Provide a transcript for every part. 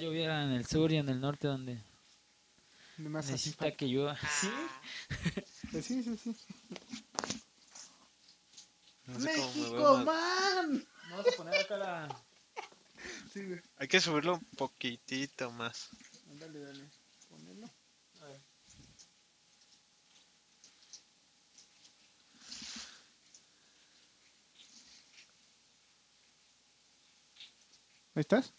lloviera en el sur y en el norte donde Más así. necesita que llueva. Sí. Pues sí, sí, sí. No sé me ¡México, man! Vamos a poner acá la... Sí, güey. Hay que subirlo un poquitito más. Dale, dale. Ponelo. ¿Ahí estás?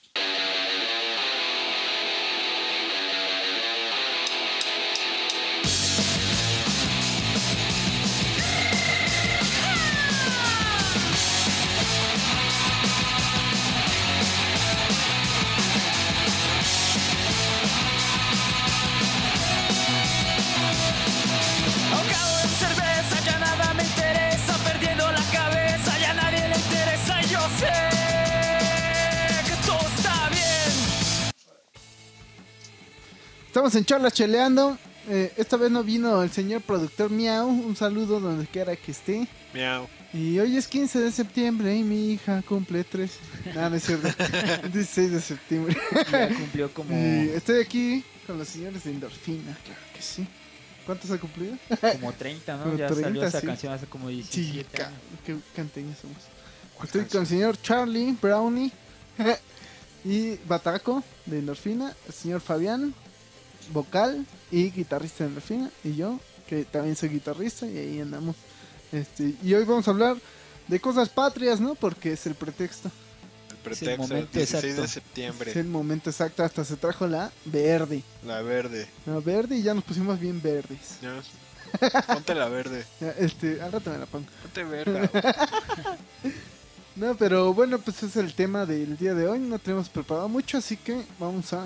Estamos en charla cheleando. Eh, esta vez no vino el señor productor Miau. Un saludo donde quiera que esté. Miau. Y hoy es 15 de septiembre y mi hija cumple 3. Nada, no es cierto. 16 de septiembre. Ya cumplió como, Y estoy aquí con los señores de Endorfina, claro que sí. ¿Cuántos ha cumplido? como 30, ¿no? Como ya 30, salió esa sí. canción hace como 17 ca- años. qué canteños somos. Estoy con el señor Charlie Brownie y Bataco de Endorfina, el señor Fabián, vocal y guitarrista de Endorfina, y yo, que también soy guitarrista, y ahí andamos. Este, y hoy vamos a hablar de cosas patrias, ¿no? Porque es el pretexto. El pretexto, el momento 16 exacto. de septiembre. Es el momento exacto, hasta se trajo la verde. La verde. La verde y ya nos pusimos bien verdes. Ya. Ponte la verde. Ya, Este, al rato me la pongo. Ponte verga. No, pero bueno, pues es el tema del día de hoy. No tenemos preparado mucho, así que vamos a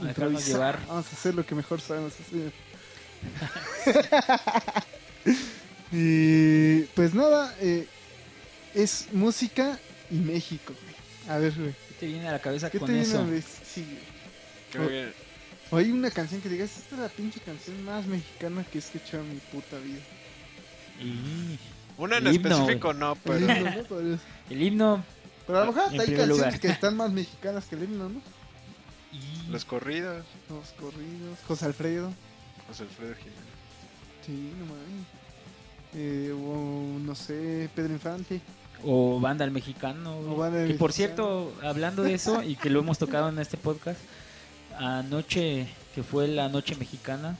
dejarnos improvisar. llevar. Vamos a hacer lo que mejor sabemos hacer. y pues nada, eh, es música y México. A ver, güey. ¿Qué te viene a la cabeza ¿Qué con te eso? viene a la- Sí, güey. Creo que O hay una canción que digas, esta es la pinche canción más mexicana que he escuchado en mi puta vida. Y Una en El himno, específico no, El pero. himno, ¿no? Pero, el himno pero a lo mejor hay canciones lugar. que están más mexicanas que el himno, ¿no? Y Los corridos. Los corridos, José Alfredo. José Alfredo Jiménez. Sí, no mames. Eh, o no sé, Pedro Infante. o banda el mexicano. O Banda que por cierto, hablando de eso y que lo hemos tocado en este podcast, anoche que fue la noche mexicana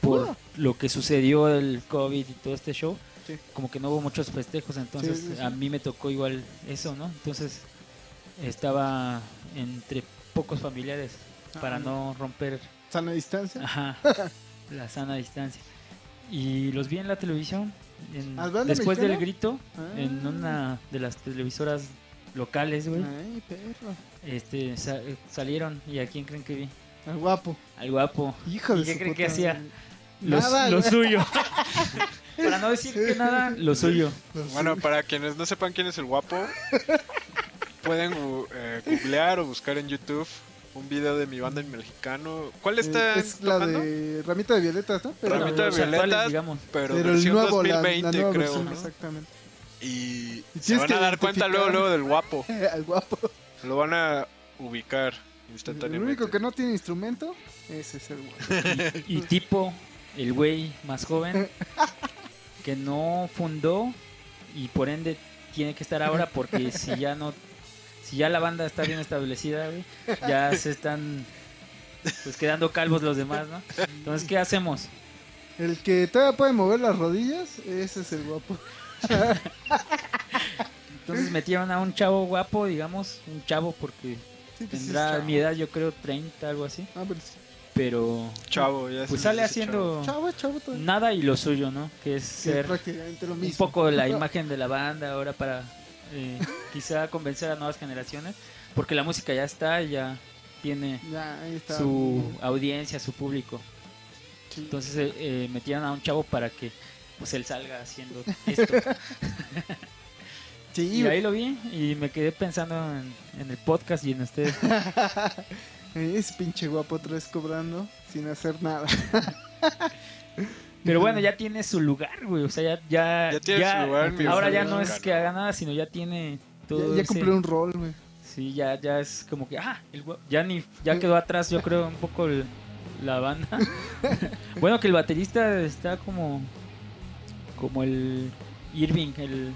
por Ah. lo que sucedió el COVID y todo este show, Sí. como que no hubo muchos festejos, entonces Sí, sí, sí. a mí me tocó igual eso, ¿no? Entonces estaba entre pocos familiares para Ah, no romper Sana distancia. ajá, la sana distancia. Y los vi en la televisión, en- ¿Al banda después mexicana? del grito, Ah. en una de las televisoras locales, güey. Ay, perro. Este, sa- salieron y a quién creen que vi? Al guapo. Al guapo. Hijo de ¿Y qué su creen que hacía? Los- Nada, lo suyo. Para no decir que nada, lo suyo. Bueno, para quienes no sepan quién es el guapo, pueden gu- eh, googlear o buscar en YouTube un video de mi banda en mexicano. ¿Cuál está Eh, es la tocando? de Ramita de Violetas, ¿no? Pero, Ramita de los actuales, Violeta, digamos. pero, pero el versión nuevo, la, 2020 la nueva creo, versión, ¿no? exactamente. Y Y se van que a dar cuenta luego, luego del guapo. Al guapo. Lo van a ubicar El instantáneamente. único que no tiene instrumento, ese es el guapo. Y tipo, el güey más joven, que no fundó y por ende tiene que estar ahora porque si ya no, si ya la banda está bien establecida, güey, ya se están pues quedando calvos los demás, ¿no? Entonces, ¿qué hacemos? El que todavía puede mover las rodillas, ese es el guapo. Entonces metieron a un chavo guapo, digamos, un chavo porque Sí, pues tendrá chavo. mi edad, yo creo 30, algo así, Ah, pero sí. pero Chavo, ya pues sale haciendo Chavo, chavo todavía. nada y lo suyo, ¿no? Que es ser prácticamente lo un poco la imagen de la banda ahora para eh, quizá convencer a nuevas generaciones, porque la música ya está, ya tiene Ya, ahí está. su audiencia, su público. Sí. Entonces eh, eh, metieron a un chavo para que pues él salga haciendo esto. Sí, Y ahí lo vi y me quedé pensando en, en el podcast y en ustedes. es pinche guapo otra vez cobrando sin hacer nada. Pero bueno, ya tiene su lugar, güey. O sea, ya. Ya, Ya tiene su lugar Ahora ya no es que haga nada, sino ya tiene todo. ya ya ese- cumplió un rol, güey. Sí, ya, ya es como que, ah, el ya ni, ya quedó atrás, yo creo, un poco el- la banda. bueno, que el baterista está como, como el Irving, el,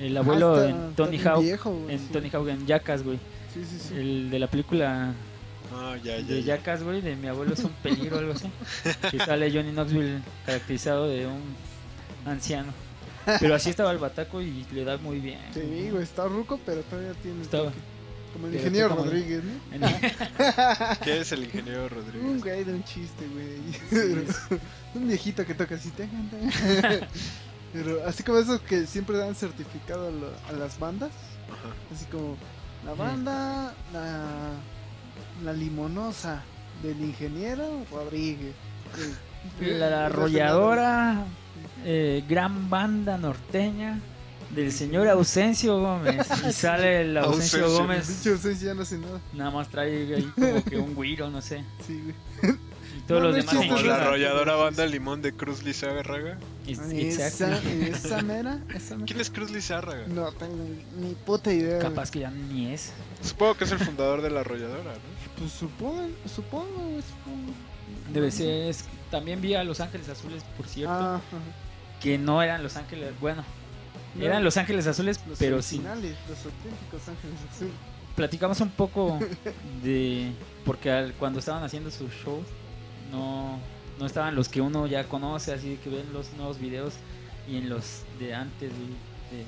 el abuelo Ah, está- en Tony Hawk, viejo, güey, en sí. Tony Hawk en Jackass, güey. Sí, sí, sí. El de la película Ah, ya, ya. de. Jackass, güey, de mi abuelo es un peligro o algo así. Que sale Johnny Knoxville caracterizado de un anciano. Pero así estaba el bataco y le da muy bien. Sí, güey, está ruco, pero todavía tiene. Estaba. toque. Como el ingeniero Rodríguez, ¿no? En- ¿Qué es el ingeniero Un Rodríguez? güey de un chiste, güey. un viejito que toca así. tacan. Pero así como esos que siempre dan certificado a, lo- a las bandas. Ajá. Así como la banda, la, la limonosa del ingeniero Rodríguez. El- La, la arrolladora, eh, gran banda norteña del señor Ausencio Gómez. Y sale el Ausencio, Ausencio. Gómez, ya no hace nada. nada más trae ahí como que un güiro, no sé. Sí, güey. Todos No, los no es demás. chiste, Como es la arrolladora banda Limón de Cruz Lizárraga. It's- Esa, esa mera, esa mera. ¿Quién es Cruz Lizárraga? No tengo ni puta idea. Capaz que ya ni es. Supongo que es el fundador de la arrolladora, ¿no? Pues supongo, supongo. Debe ser. es- También vi a Los Ángeles Azules, por cierto. Ah, que no eran Los Ángeles, bueno, No, eran Los Ángeles Azules, los pero sí. originales, Los auténticos ángeles azules. Platicamos un poco de. Porque al- cuando estaban haciendo su show, no, no estaban los que uno ya conoce, así que ven los nuevos videos y en los de antes. de- de-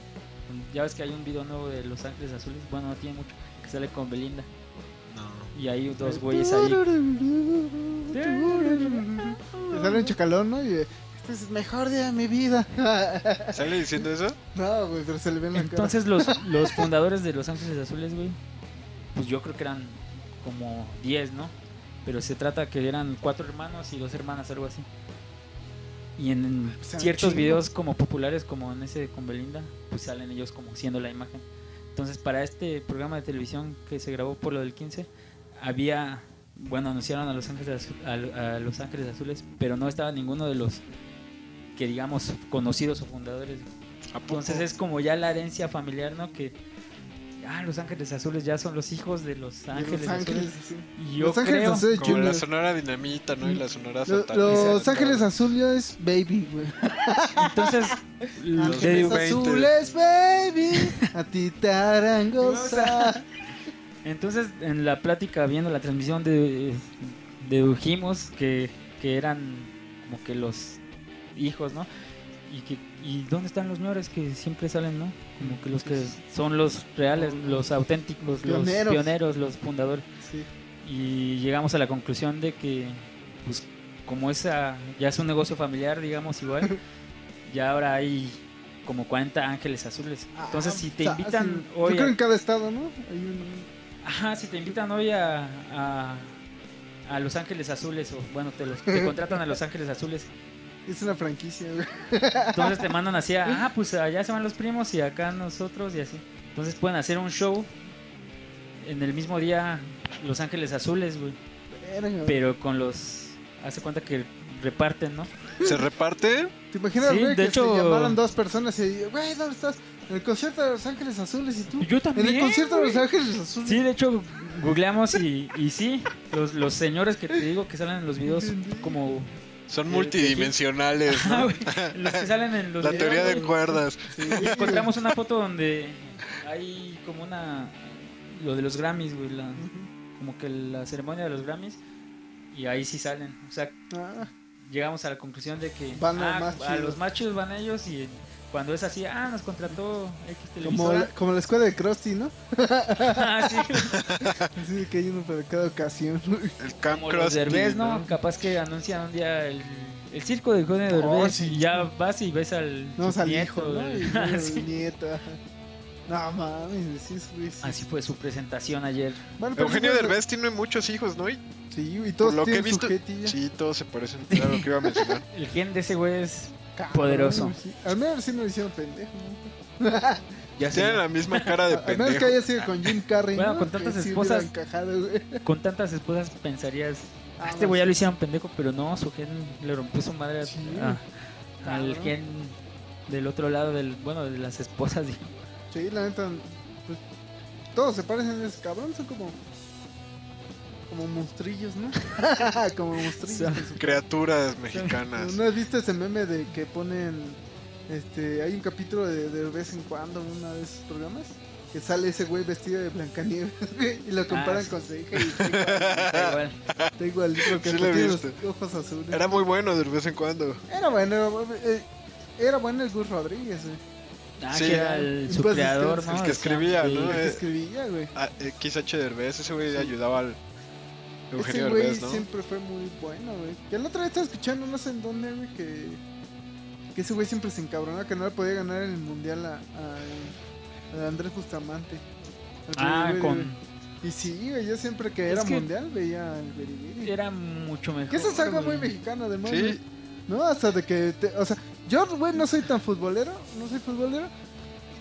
ya ves que hay un video nuevo de Los Ángeles Azules, bueno, no tiene mucho, que sale con Belinda. No. Y hay dos güeyes ahí. Sale un chacalón, ¿no? Y eh, este es el mejor día de mi vida. ¿Sale diciendo eso? no, güey, pero se le ve en la Entonces los, los fundadores de Los Ángeles Azules, güey, pues yo creo que eran como 10, ¿no? Pero se trata que eran cuatro hermanos y dos hermanas, algo así. Y en Pues ciertos videos como populares, como en ese con Belinda, pues salen ellos como siendo la imagen. Entonces para este programa de televisión que se grabó por lo del 15, había, bueno, anunciaron a Los Ángeles, a, a Los Ángeles Azules, pero no estaba ninguno de los que digamos conocidos o fundadores. Entonces es como ya la herencia familiar, ¿no? Que ah, los Ángeles Azules ya son los hijos de los De Ángeles, Los Ángeles, Azules. sí. Y yo Los Ángeles creo, Azules Como la sonora dinamita, ¿no? Y la sonora Lo-. Los Ángeles Azules es baby, güey. entonces Los Ángeles. Azules, baby. A ti te harán gozar. entonces en la plática viendo la transmisión de dedujimos que, que eran como que los hijos, ¿no? Y que y dónde están los señores que siempre salen, ¿no? Como que los que son los reales, los auténticos, los Pioneros. pioneros, los fundadores. Sí. y llegamos a la conclusión de que pues como esa ya es un negocio familiar digamos igual ya ahora hay como 40 ángeles azules entonces Ah, si te invitan Yo hoy creo a, en cada estado, ¿no? Hay un. ajá si te invitan hoy a, a a Los Ángeles Azules o bueno te los te contratan a Los Ángeles Azules Es una franquicia, güey. entonces te mandan así a, ah pues allá se van los primos y acá nosotros y así entonces pueden hacer un show en el mismo día Los Ángeles Azules güey pero con los hace cuenta que reparten no ¿Se reparte? ¿Te imaginas, Sí, güey, de que hecho- se llamaran dos personas y, güey, ¿dónde estás? En el concierto de Los Ángeles Azules y tú. Yo también. En el concierto de Los Ángeles Azules. Sí, de hecho, googleamos y, y sí, los, los señores que te digo que salen en los videos como... Son Eh, multidimensionales, Ajá, ¿no? güey, los que salen en los La videos, teoría de güey. cuerdas. Y encontramos una foto donde hay como una... Lo de los Grammys, güey, la- como que la ceremonia de los Grammys. Y ahí sí salen. O sea, Ah, llegamos a la conclusión de que Van los ah, a los machos van ellos y cuando es así, ah, nos contrató X como, la, televisora. como la escuela de Krusty, ¿no? Ah, sí. Así que hay uno para cada ocasión. El Camp Como los Derbez, ¿no? Capaz que anuncian un día el, el circo de Eugenio Oh, Derbez sí. y ya vas y ves al No, al nieto. hijo, ¿no? el- Sí. nieto. No mames, sí, güey. Sí. Así fue su presentación ayer. Bueno, pero Eugenio sí, Derbez tiene muchos hijos, ¿no? Y Sí, y todos lo que he tienen visto, su jetilla. sí, todos se parecen. Era lo que iba a mencionar. El gen de ese güey es Cabrón, poderoso. sí. Al menos sí no lo hicieron pendejo, ¿no? ya Tienen la misma cara de Al menos que pendejo. haya sido con Jim Carrey, Bueno, ¿no? con tantas Que sí esposas- hubiera encajado, güey. con tantas esposas pensarías, Ah, "Ah, este no, güey ya sí. lo hicieron pendejo, pero no, su gen le rompió su madre a- Sí. a- al gen del otro lado del, bueno, de las esposas. digo. Sí, la neta, pues, todos se parecen a ese cabrón, son como. Como monstrillos, ¿no? como monstrillos. su- Criaturas mexicanas. ¿No has visto ese meme de que ponen. Este, hay un capítulo de, de vez en cuando, en uno de esos programas, que sale ese güey vestido de Blancanieves, güey, y lo comparan Ah, sí. con su hija y está igual, Da igual. está porque Sí tiene los ojos azules. Era muy bueno de vez en cuando. Era bueno, eh, era bueno el Gus Rodríguez, güey. Ah, Sí. que era el, su Pues, creador, ¿no? el que O sea, escribía, ¿no? El que Eh, escribía, güey. Ah, eh, XH Derbez, ese güey Sí. ayudaba al Eugenio Ese güey siempre fue muy bueno, güey. Que el otro día estaba escuchando, no sé en dónde, güey, que, que ese güey siempre se encabronaba que no le podía ganar el mundial a, a- a Andrés Bustamante. Al Ah, con... Y sí, güey, yo siempre que Es era que- mundial veía al Biri Biri. Era mucho mejor. Que eso es algo muy mexicano, además, Sí. güey. ¿No? Hasta de que, te- o sea, yo, güey, no soy tan futbolero, no soy futbolero.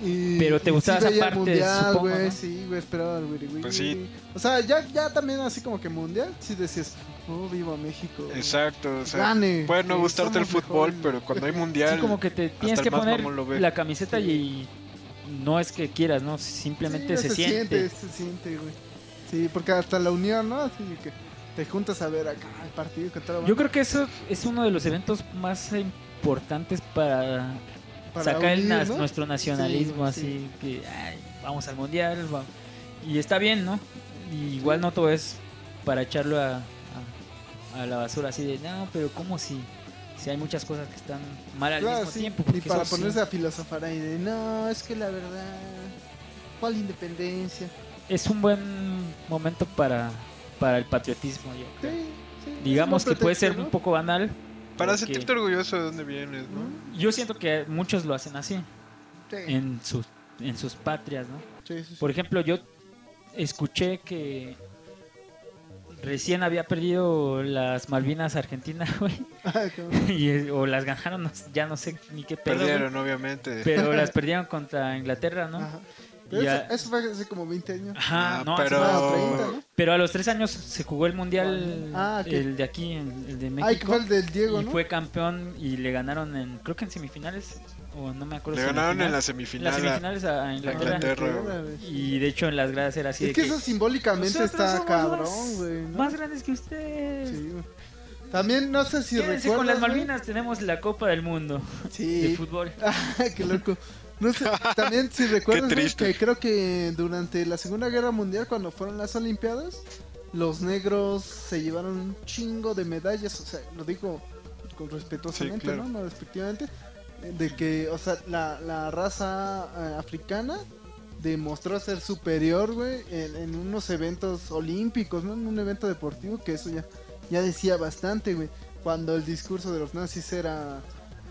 Y, Pero te gustaba esa parte, mundial, supongo, güey, ¿no? sí, güey, esperaba el wiri wiri. Pues sí. O sea, ya, ya también así como que mundial, sí decías, oh, viva México. Exacto, o sea, Gane. puede no gustarte el fútbol, pero cuando hay mundial, Sí, como que te tienes que poner la camiseta Sí. y no es que quieras, ¿no? Simplemente Sí, se, siente. Se siente, güey. Sí, porque hasta la unión, ¿no? Así que te juntas a ver acá el partido que todo Yo creo que eso es uno de los eventos más importantes para, sacar el nas- nuestro nacionalismo, Sí, así que ay, vamos al mundial, va- y está bien, ¿no? Y igual no todo es para echarlo a, a- a la basura, así de, no, pero ¿cómo si, si hay muchas cosas que están mal al Claro, mismo sí. tiempo? Y para sí, ponerse a filosofar ahí de, no, es que la verdad, ¿cuál independencia? es un buen momento para, para el patriotismo, yo Sí, creo. sí, Digamos que puede ser pretexto, un ¿no? poco banal. Para porque sentirte orgulloso de dónde vienes, ¿no? Yo siento que muchos lo hacen así, Sí, en sus, en sus patrias, ¿no? sí, sí, sí. Por ejemplo, yo escuché que recién había perdido las Malvinas Argentina, güey. Y, o las ganaron, ya no sé ni qué pedo. Perdieron, obviamente. Pero las perdieron contra Inglaterra, ¿no? Ajá. Pero eso, fue hace como 20 años. Ajá, Ah, no, pero- hace más. Ah, 30, ¿no? pero a los tres años se jugó el mundial, Ah, el de aquí, el, el de México. Ay, que fue el del Diego, y ¿no? fue campeón y le ganaron en, creo que en semifinales, o no me acuerdo Le si en la ganaron en la las semifinal. a- semifinales a, a Inglaterra. Inglaterra. Y de hecho en las gradas era así Es de que que eso simbólicamente "Nosotros está cabrón, más- güey. ¿no? Más grandes que ustedes. Sí, güey. También no sé si Quédense recuerdas. con las. Malvinas tenemos la Copa del Mundo de fútbol. Ah, qué loco. No sé, también si recuerdas que creo que durante la Segunda Guerra Mundial cuando fueron las Olimpiadas, los negros se llevaron un chingo de medallas, o sea, lo digo con respetuosamente, Sí, claro. ¿no? No respectivamente, de que, o sea, la, la raza eh, africana demostró ser superior, güey, en, en unos eventos olímpicos, ¿no? En un evento deportivo, que eso ya, ya decía bastante, güey. Cuando el discurso de los nazis era,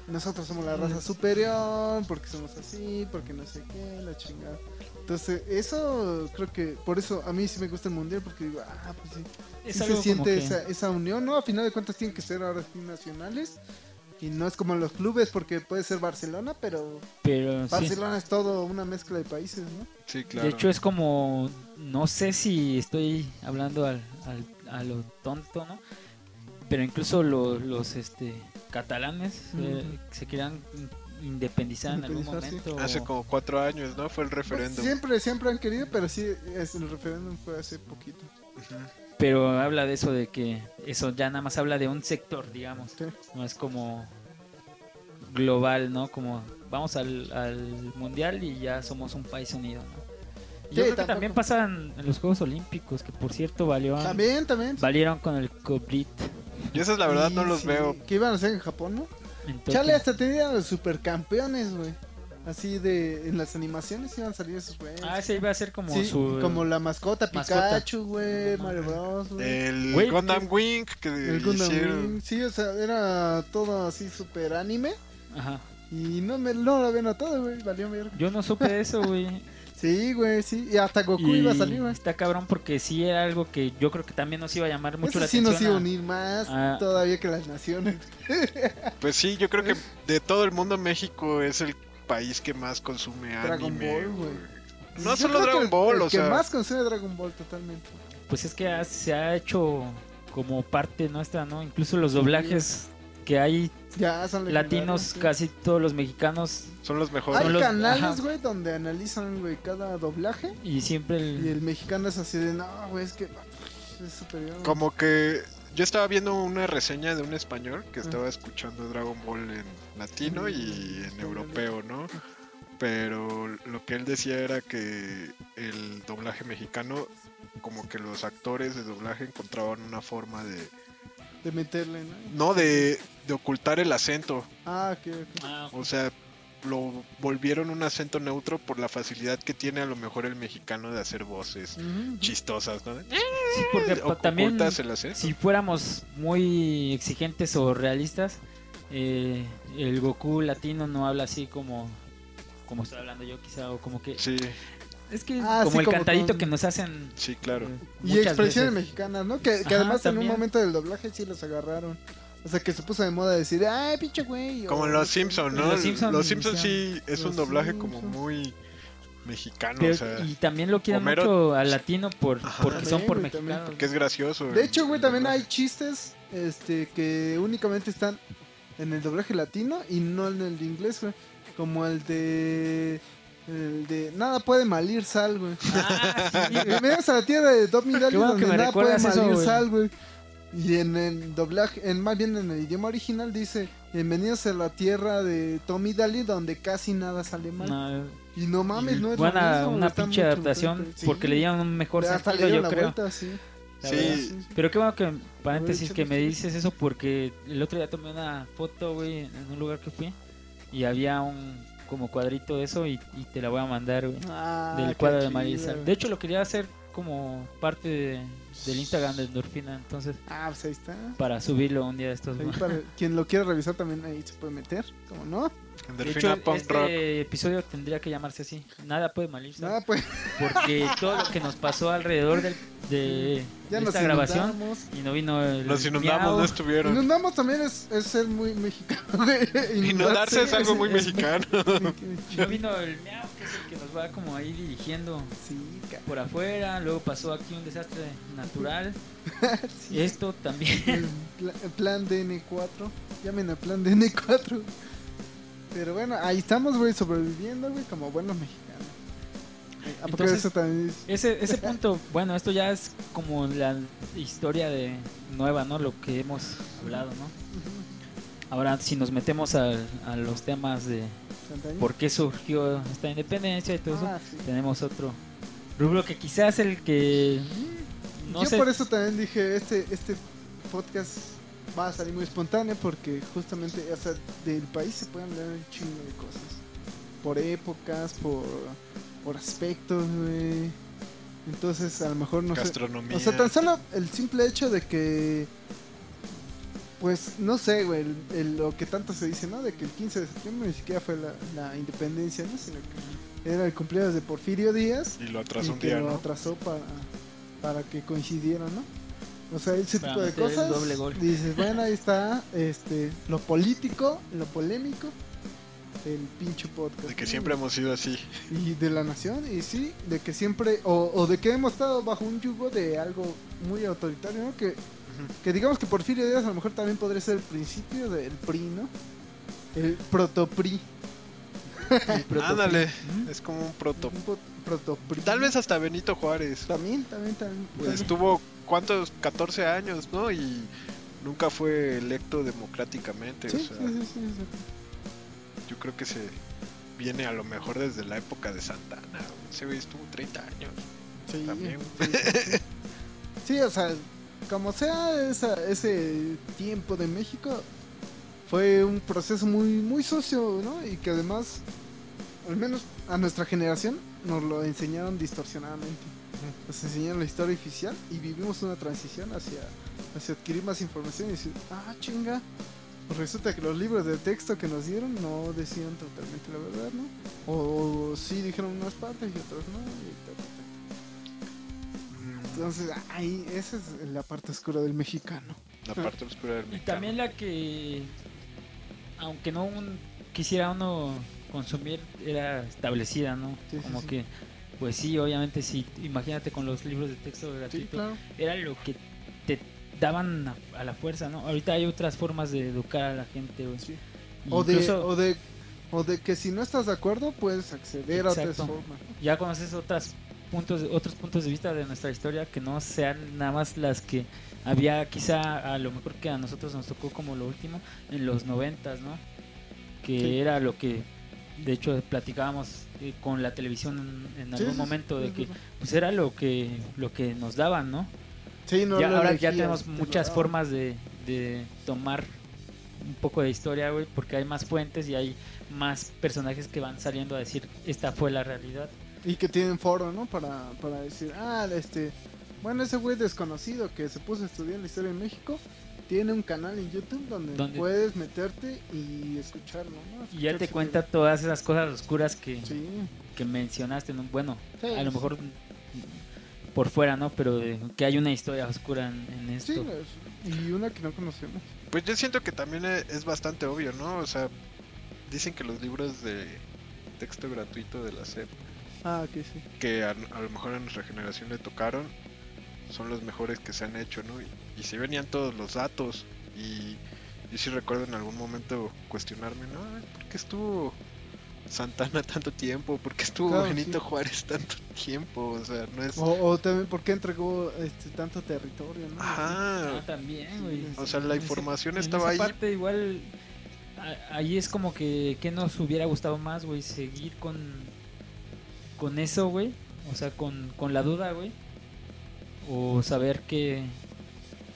nosotros somos la raza superior, porque somos así, porque no sé qué, la chingada. Entonces, eso creo que, por eso a mí sí me gusta el mundial, porque digo, ah, pues sí, Es sí se siente que- esa, esa unión, ¿no? A final de cuentas tienen que ser ahora sí nacionales. Y no es como los clubes, porque puede ser Barcelona, pero Pero sí. Barcelona es todo una mezcla de países, ¿no? Sí, claro. De hecho es como, no sé si estoy hablando al, al- a lo tonto, ¿no? Pero incluso lo- los este catalanes eh, se querían independizar en algún momento. Hace como cuatro años, ¿no? Fue el Pues referéndum. siempre, siempre han querido, pero sí, es, el referéndum fue hace poquito. Pero habla de eso de que eso ya nada más habla de un sector, digamos. Sí. No es como global, ¿no? Como vamos al, al mundial y ya somos un país unido, ¿no? Y Sí, Yo creo que tampoco. también pasan en los Juegos Olímpicos, que por cierto valió, También, también. valieron con el COVID. Yo esas la verdad no Sí, los sí, veo. Que iban a ser en Japón, ¿no? en. Chale, hasta tenían los supercampeones, güey. Así de, en las animaciones iban a salir esos güeyes. Ah, ese iba a ser como Sí, su... como la mascota mascota. Pikachu, güey, Mario Bros, güey. El Güey, Gundam Wing que El Gundam. Wing. Sí, o sea, era todo así super anime. Ajá. Y no me no lo había notado, güey. Valió verga. Yo no supe eso, güey. Sí, güey, sí. Y hasta Goku Y iba a salir, güey. está cabrón porque sí era algo que yo creo que también nos iba a llamar mucho Eso la sí atención. nos iba a unir más todavía que las naciones. Pues sí, yo creo que de todo el mundo México es el país que más consume Dragon anime. Ball, güey. No Yo solo que Dragon el- Ball, el o que sea, más consume Dragon Ball totalmente. Pues es que ha- se ha hecho como parte nuestra, ¿no? Incluso los doblajes que hay Ya son latinos, sí. casi todos los mexicanos Son los mejores. Hay los- canales, güey, donde analizan, güey, cada doblaje. y siempre Y el, mexicano es así de, no, güey, es que es superior. güey". Como que yo estaba viendo una reseña de un español que estaba escuchando Dragon Ball en latino y en europeo, ¿no? Pero lo que él decía era que el doblaje mexicano, como que los actores de doblaje encontraban una forma de... De meterle, ¿no? No, de, de ocultar el acento. Ah. Ah, O sea, lo volvieron un acento neutro por la facilidad que tiene a lo mejor el mexicano de hacer voces chistosas, ¿no? sí, porque también Ocultas el acento. si fuéramos muy exigentes o realistas, eh, el Goku latino no habla así como como estoy hablando yo quizá o como que Sí, es que Ah, como sí, el como cantadito con- que nos hacen sí, claro. eh, Y expresiones veces. mexicanas, ¿no? Que, que Ajá, además en un momento del doblaje sí los agarraron. O sea, que se puso de moda decir, ay, pinche güey. Como en Los Simpsons, ¿no? Los Simpson Los Simpsons sí es un doblaje como muy mexicano, Pero- o sea, y también lo quieren Homero- mucho al latino por Ajá. porque son por güey, también. mexicanos. porque es gracioso. De hecho, güey, también hay chistes este, que únicamente están en el doblaje latino y no en el de inglés, güey. Como el de... El de nada puede malir sal, güey. Ah, sí. Bienvenidos a la tierra de Tommy Daly bueno que donde nada puede eso, malir güey. sal, güey. Y en el doblaje, en, más bien en el idioma original dice, bienvenidos a la tierra de Tommy Daly donde casi nada sale mal. No, Y no mames, no es buena mismo, una pinche adaptación sí. porque le dieron un mejor Hasta sentido yo la creo. vuelta, sí. Pero qué bueno que, paréntesis, que me dices eso porque el otro día tomé una foto, güey, en un lugar que fui y había un como cuadrito de eso y, y te la voy a mandar, güey, Ah, del cuadro de. Marisa. De hecho, lo quería hacer como parte de- del Instagram de Endorfina, entonces, Ah, pues ahí está. para subirlo un día de estos. Ahí para quien lo quiera revisar también ahí se puede meter, ¿cómo no? De Endorfina hecho, Punk este Rock. episodio tendría que llamarse así. Nada puede malirse. Nada, pues Porque todo lo que nos pasó alrededor del- de, ya de nos esta grabación inundamos. y no vino el Los inundamos, miau, no estuvieron. Inundamos también es, es ser muy mexicano. güey. Inundarse es algo muy es- mexicano. no vino el miau, que nos va como ahí dirigiendo Sí, por afuera. Luego pasó aquí un desastre natural. sí. Esto también. El, pla- el plan DN4. Llamen al plan DN4. Pero bueno, ahí estamos, güey, sobreviviendo, güey, como buenos mexicanos. Eh, ¿A Entonces- eso también es- Ese, ese punto, bueno, esto ya es como la historia de nueva, ¿no? Lo que hemos hablado, ¿no? Ahora, si nos metemos al- a, los temas de? Por qué surgió esta independencia y todo eso, Ah, sí. tenemos otro rubro que quizás el que mm, no Yo sé por eso también dije, este, este podcast va a salir muy espontáneo porque justamente, o sea, del país se pueden hablar un chingo de cosas. Por épocas, por, por aspectos, güey. Entonces, a lo mejor no sé. Gastronomía. O sea, tan solo el simple hecho de que, pues, no sé, güey, el- el- lo que tanto se dice, ¿no? De que el 15 de septiembre ni siquiera fue la, la independencia, ¿no? Sino que era el cumpleaños de Porfirio Díaz Y lo y atrasó un que día, lo ¿no? atrasó para, para que coincidieran, ¿no? O sea, ese Para tipo de el cosas. doble gol. Dices, bueno, ahí está este, lo político, lo polémico del pinche podcast. De que ¿no? siempre hemos sido así. Y de la nación, y sí, de que siempre, o, o de que hemos estado bajo un yugo de algo muy autoritario, ¿no? Que, que digamos que Porfirio Díaz a lo mejor también podría ser el principio del PRI, ¿no? El protopri. Ándale, es como un proto. Un protopri. Tal vez hasta Benito Juárez. También, también, también. Pues también. estuvo, ¿cuántos? 14 años, ¿no? Y nunca fue electo democráticamente. Sí, o sí, sea, sí, sí, sí. yo creo que se viene a lo mejor desde la época de Santana. Ese güey estuvo 30 años. Sí, También. sí, sí, sí. Sí, o sea, como sea esa, ese tiempo de México, fue un proceso muy, muy socio, ¿no? Y que además, al menos a nuestra generación, nos lo enseñaron distorsionadamente. Nos enseñaron la historia oficial y vivimos una transición hacia, hacia adquirir más información y decir, ah, chinga. Pues resulta que los libros de texto que nos dieron no decían totalmente la verdad, ¿no? O, sí dijeron unas partes y otras no. y ta, ta, ta. Entonces, ahí, esa es la parte oscura del mexicano. La parte oscura del Y mexicano. también la que, aunque no un- quisiera uno consumir, era establecida, ¿no? Sí, Como sí. que, pues sí, obviamente sí, imagínate con los libros de texto Sí, gratuito, claro. era lo que te daban a, a la fuerza, ¿no? Ahorita hay otras formas de educar a la gente, güey. Sí. Y O de, incluso o de o de que si no estás de acuerdo puedes acceder a otras formas. ya conoces otras puntos, otros puntos de vista de nuestra historia que no sean nada más las que había quizá a lo mejor que a nosotros nos tocó como lo último en los noventas, ¿no? Que Sí. era lo que de hecho platicábamos eh, con la televisión en, algún sí, momento de que pues era lo que lo que nos daban, ¿no? Sí, no ya, ahora ya tenemos muchas formas de, de tomar un poco de historia, güey, porque hay más fuentes y hay más personajes que van saliendo a decir esta fue la realidad. Y que tienen foro, ¿no? Para, para decir, ah, este, bueno, ese güey desconocido que se puso a estudiar la historia de México, tiene un canal en YouTube donde, Donde- puedes meterte y escucharlo, ¿no? Y ya Escuchar te cuenta todas esas cosas oscuras que, Sí, que mencionaste, ¿no? Bueno, Sí, a lo sí. mejor por fuera, ¿no? Pero de- que hay una historia oscura en, en sí, esto. es- y una que no conocemos. Pues yo siento que también e- es bastante obvio, ¿no? O sea, dicen que los libros de texto gratuito de la SEP, Ah, que sí. que a, a lo mejor a nuestra generación le tocaron, son los mejores que se han hecho, ¿no? Y, y si venían todos los datos. Y yo sí recuerdo en algún momento cuestionarme, ¿no? ¿Por qué estuvo Santana tanto tiempo? ¿Por qué estuvo Claro, Benito sí. Juárez tanto tiempo? O sea, no es... O, o también, ¿por qué entregó este, tanto territorio, no? Ajá. Ah, también, güey. Sí, O sea, la información en estaba esa ahí. parte igual ahí es como que que nos hubiera gustado más, güey, seguir con con eso, güey, o sea, con, con la duda, güey, o saber que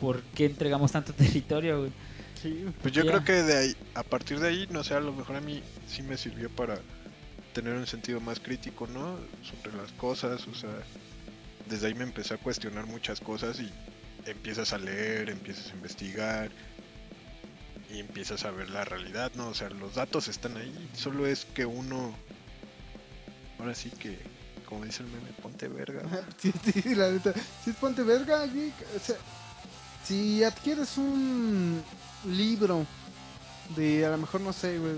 por qué entregamos tanto territorio, güey. Sí, Pues yo Ya. creo que de ahí, a partir de ahí, no sé, a lo mejor a mí sí me sirvió para tener un sentido más crítico, ¿no? Sobre las cosas, o sea, desde ahí me empecé a cuestionar muchas cosas y empiezas a leer, empiezas a investigar y empiezas a ver la realidad, ¿no? O sea, los datos están ahí, solo es que uno, ahora sí que, como dice el meme, ponte verga. Sí, sí, la neta. Sí, ponte verga, güey. O sea, si adquieres un libro de, a lo mejor, no sé, güey,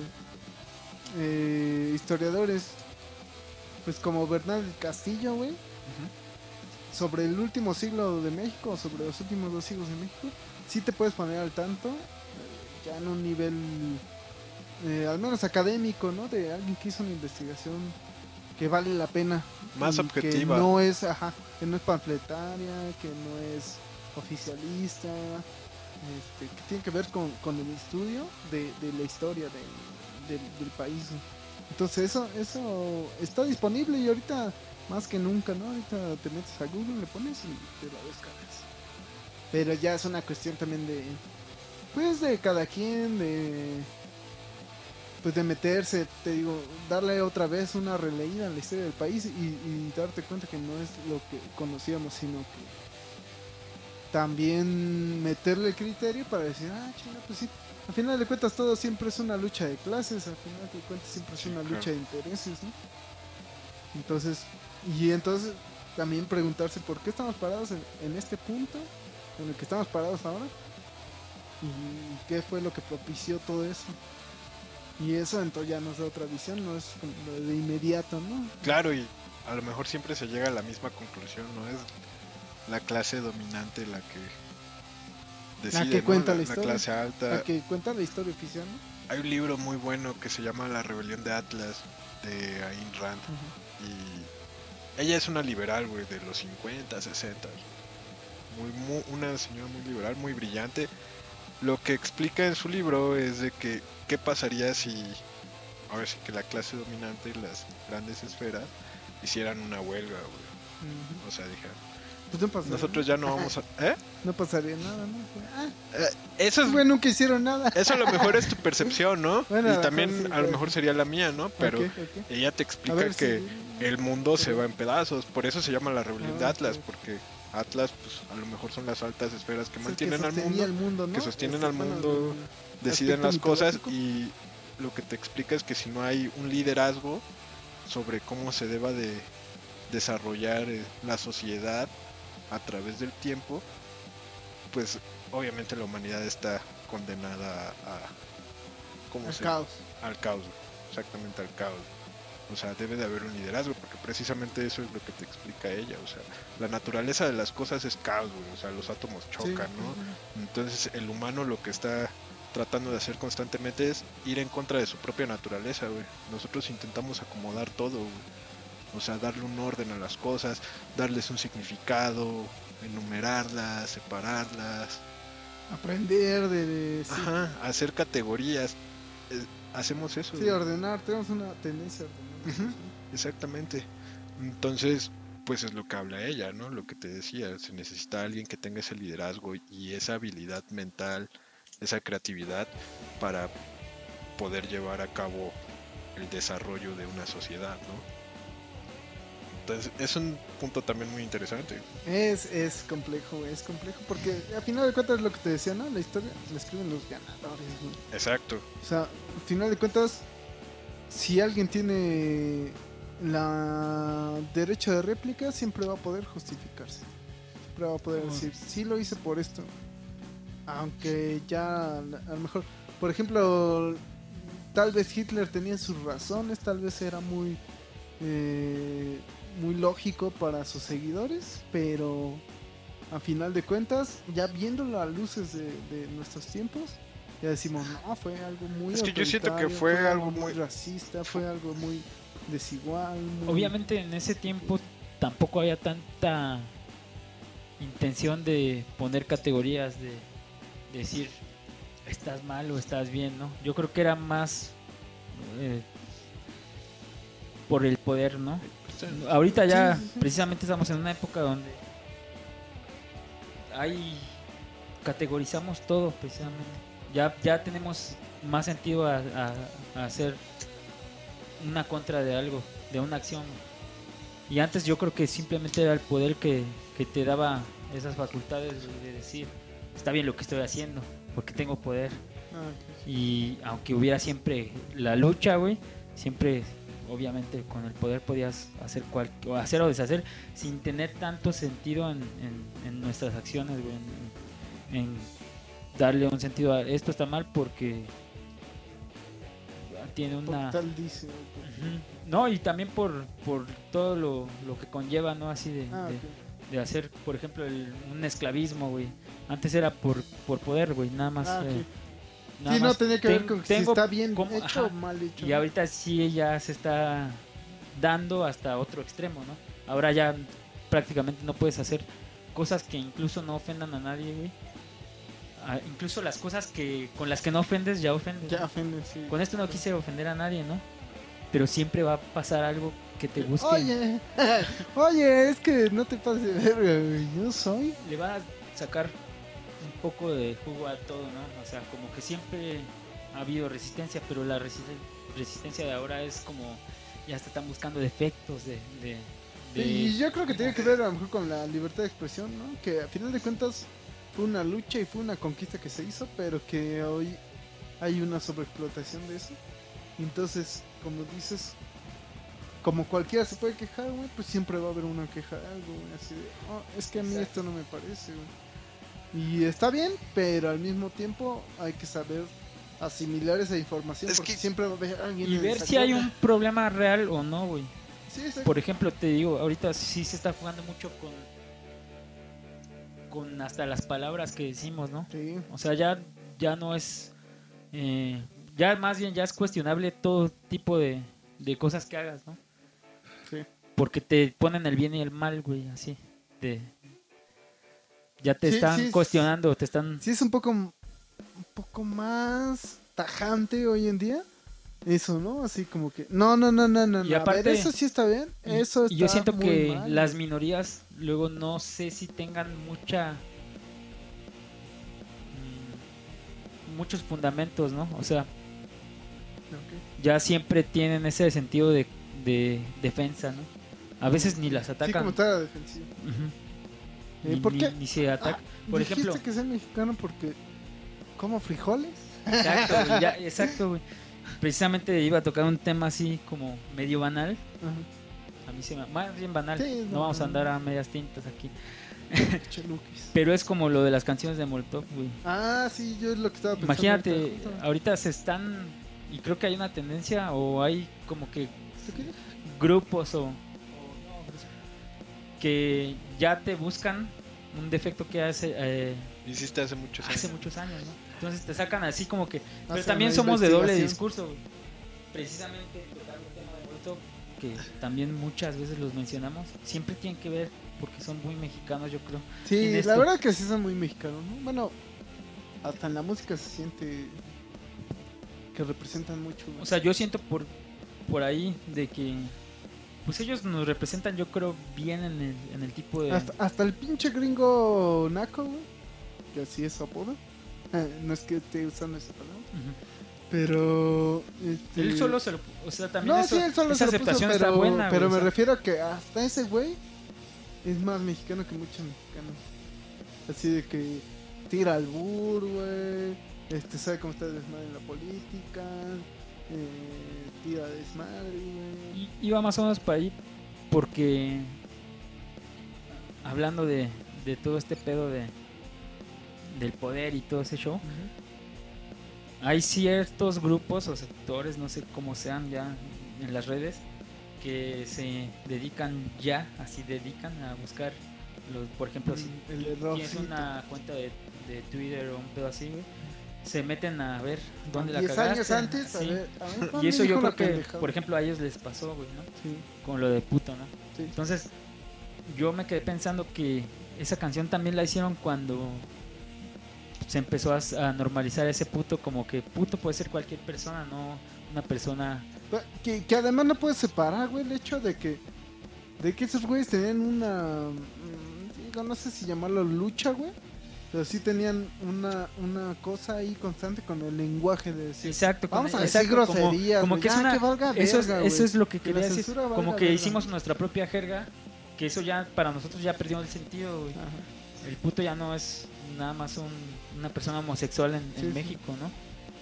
eh, historiadores, pues como Bernal Castillo, güey, sobre el último siglo de México, sobre los últimos dos siglos de México, sí te puedes poner al tanto, eh, ya en un nivel, eh, al menos académico, ¿no? De alguien que hizo una investigación que vale la pena. Más objetiva. Que no es, ajá, que no es panfletaria, que no es oficialista, este, que tiene que ver con, con el estudio de, de la historia de- del- del país. Entonces eso, eso está disponible y ahorita más que nunca, ¿no? Ahorita te metes a Google, le pones y te lo descargas. Pero ya es una cuestión también de, pues de cada quien, de, pues de meterse, te digo, darle otra vez una releída a la historia del país y, y darte cuenta que no es lo que conocíamos, sino que también meterle el criterio para decir, ah, chinga, pues sí. Al final de cuentas todo siempre es una lucha de clases, al final de cuentas siempre es una lucha de intereses, ¿no? Entonces, y entonces también preguntarse por qué estamos parados en, en este punto, en el que estamos parados ahora, y qué fue lo que propició todo eso. Y eso entonces ya nos da otra visión, no es de inmediato, ¿no? Claro, y a lo mejor siempre se llega a la misma conclusión, ¿no? Es la clase dominante la que decide, que ¿no? cuenta la la, historia. clase alta. La que cuenta la historia oficial, ¿no? Hay un libro muy bueno que se llama La rebelión de Atlas de Ayn Rand y ella es una liberal, güey, de los 50, 60. Muy, muy- una señora muy liberal, muy brillante. Lo que explica en su libro es de que qué pasaría si ahora sí que la clase dominante y las grandes esferas hicieran una huelga, güey. O sea, dijeron, Pues no pasaría, nosotros ya no vamos a... ¿Eh? No pasaría nada, ¿no? Ah, Eh, Eso es... pues nunca hicieron nada. Eso a lo mejor es tu percepción, ¿no? Bueno, a y también sí, a lo mejor ser. sería la mía, ¿no? Pero ella te A explica ver que si- el mundo se va en pedazos. Por eso se llama la rebelión de Ah, Atlas, ok. porque Atlas, pues a lo mejor son las altas esferas que mantienen al mundo, el mundo, ¿no? que sostienen Este, al mundo, deciden las cosas y lo que te explica es que si no hay un liderazgo sobre cómo se deba de desarrollar eh, la sociedad a través del tiempo, pues obviamente la humanidad está condenada a... ¿cómo el se caos. al caos, exactamente al caos. O sea, debe de haber un liderazgo, precisamente eso es lo que te explica ella. O sea, la naturaleza de las cosas es caos, güey. O sea, los átomos chocan, ¿no? Entonces el humano lo que está tratando de hacer constantemente es ir en contra de su propia naturaleza, güey. Nosotros intentamos acomodar todo, güey. O sea, darle un orden a las cosas, darles un significado, enumerarlas, separarlas, Aprender de... de- sí. ajá, hacer categorías. Eh, hacemos eso. Sí, güey. ordenar, tenemos una tendencia. Exactamente. Entonces, pues es lo que habla ella, ¿no? Lo que te decía, se necesita alguien que tenga ese liderazgo y esa habilidad mental, esa creatividad para poder llevar a cabo el desarrollo de una sociedad, ¿no? Entonces, es un punto también muy interesante. Es, es complejo, es complejo porque al final de cuentas lo que te decía, ¿no? La historia la escriben los ganadores, güey. Exacto. O sea, al final de cuentas, si alguien tiene la derecho de réplica, siempre va a poder justificarse. Siempre va a poder decir, sí lo hice por esto. Aunque ya, a lo mejor, por ejemplo, tal vez Hitler tenía sus razones, tal vez era muy, eh, muy lógico para sus seguidores, pero a final de cuentas, ya viéndolo a luces de, de nuestros tiempos, ya decimos, no, fue algo muy Es que yo siento que fue algo muy- racista, fue algo muy desigual. muy- Obviamente en ese tiempo tampoco había tanta intención de poner categorías, de decir estás mal o estás bien, ¿no? Yo creo que era más eh, por el poder, ¿no? Ahorita ya Sí, sí, sí. precisamente estamos en una época donde hay categorizamos todo precisamente. Ya, ya tenemos más sentido a, a- a hacer una contra de algo, de una acción. Y antes yo creo que simplemente era el poder que, que te daba esas facultades de- de decir, está bien lo que estoy haciendo, porque tengo poder. Ah. Y aunque hubiera siempre la lucha, güey, siempre, obviamente, con el poder podías hacer, cual, o hacer o deshacer sin tener tanto sentido en, en- en nuestras acciones, güey. En, en darle un sentido a esto está mal porque tiene Por una. tal dice. No, y también por, por todo lo, lo que conlleva, ¿no? Así de, Ah, de- hacer, por ejemplo, el- un esclavismo, güey. Antes era por, por poder, güey, nada más. Ah, eh, nada Sí, no tenía que ver con si tengo está bien hecho ajá. o mal hecho. Y ahorita sí ya se está dando hasta otro extremo, ¿no? Ahora ya prácticamente no puedes hacer cosas que incluso no ofendan a nadie, güey. Incluso las cosas que con las que no ofendes ya ofendes. Ya ofende, sí. Con esto no quise ofender a nadie, ¿no? Pero siempre va a pasar algo que te busque. Oye, oye, es que no te pases de verga. Yo soy. Le va a sacar un poco de jugo a todo, ¿no? O sea, como que siempre ha habido resistencia, pero la resisten- resistencia de ahora es como ya te están buscando defectos de, de, de- Y yo creo que tiene que ver a lo mejor con la libertad de expresión, ¿no? Que a final de cuentas fue una lucha y fue una conquista que se hizo, pero que hoy hay una sobreexplotación de eso. Entonces, como dices, como cualquiera se puede quejar, güey, pues siempre va a haber una queja de algo, güey, así de, "Oh, es que a mí Exacto. esto no me parece, güey. Y está bien, pero al mismo tiempo hay que saber asimilar esa información Es porque que- siempre va a haber alguien y ver si hay un problema real o no, güey. Sí. Por ejemplo, te digo, ahorita sí se está jugando mucho con con hasta las palabras que decimos, ¿no? Sí. O sea, ya, ya no es. eh, ya más bien ya es cuestionable todo tipo de, de cosas que hagas, ¿no? Sí. Porque te ponen el bien y el mal, güey, así. De, ya te Sí, están sí, cuestionando, te están. sí es un poco un poco más tajante hoy en día eso no así como que no no no no no Y a aparte- ver, eso sí está bien eso y yo está siento muy que mal. las minorías luego no sé si tengan mucha. mm, muchos fundamentos, ¿no? O sea, Ok. ya siempre tienen ese sentido de, de defensa, ¿no? A veces ni las sí atacan. como está defensivo Ujú. Eh, Ni, ¿por ni- qué? ni se ataca. Por dijiste ejemplo, que sea mexicano porque como frijoles exacto, güey, ya- exacto, güey. Precisamente iba a tocar un tema así como medio banal. Ajá. A Más bien banal. Sí, no no, vamos a andar a medias tintas aquí. Pero es como lo de las canciones de Molotov, güey. ah sí yo es lo que estaba pensando Imagínate, ahorita, se están. Y creo que hay una tendencia o hay como que grupos o, o que ya te buscan un defecto que hace eh, Hiciste hace muchos años. hace muchos años, ¿no? Entonces te sacan así como que... Pero también somos de doble discurso, güey. Precisamente, tocando que también muchas veces los mencionamos, siempre tienen que ver, porque son muy mexicanos, yo creo. Sí, la verdad que sí son muy mexicanos, ¿no? Bueno, hasta en la música se siente que representan mucho. O sea, yo siento por, por ahí de que... Pues ellos nos representan, yo creo, bien en el, en el tipo de... hasta, hasta el pinche gringo naco, güey, que así es su apodo. Eh, no es que esté usando esa palabra, Ujú. Pero... este, Él solo se lo... O sea, también No, eso- sí, él solo esa se lo puso, aceptación pero, está buena, pero güey, me o sea, refiero a que hasta ese güey es más mexicano que muchos mexicanos. Así de que tira al bur, güey, este, sabe cómo está el desmadre en la política, eh, tira desmadre, güey. Y- iba más o menos para ahí porque hablando de, de todo este pedo de del poder y todo ese show, hay ciertos grupos o sectores, no sé cómo sean ya en las redes, que se dedican ya, así dedican a buscar, los, por ejemplo, si Mm, el tienes una cuenta de, de Twitter o un pedo así, güey, se meten a ver dónde la 10 cagaste. años antes, a ver, a ver, Y ¿dónde eso yo creo que, por ejemplo, a ellos les pasó, güey, ¿no? Sí, Con lo de puto, ¿no? sí. Entonces, yo me quedé pensando que esa canción también la hicieron cuando se empezó a, a normalizar ese puto, como que puto puede ser cualquier persona, no una persona. Que, que además no puedes separar, güey, el hecho de que de que esos güeyes tenían una mm, digo, no sé si llamarlo lucha, güey, pero sí tenían una una cosa ahí constante con el lenguaje de decir, Exacto, vamos a decir exacto, groserías, como, que es ya, una. que valga eso, es, verga, eso güey. es lo que quería decir. Como que verga. hicimos nuestra propia jerga, que eso ya para nosotros ya perdió el sentido. El puto ya no es nada más un- una persona homosexual en, en Sí, sí. México, ¿no?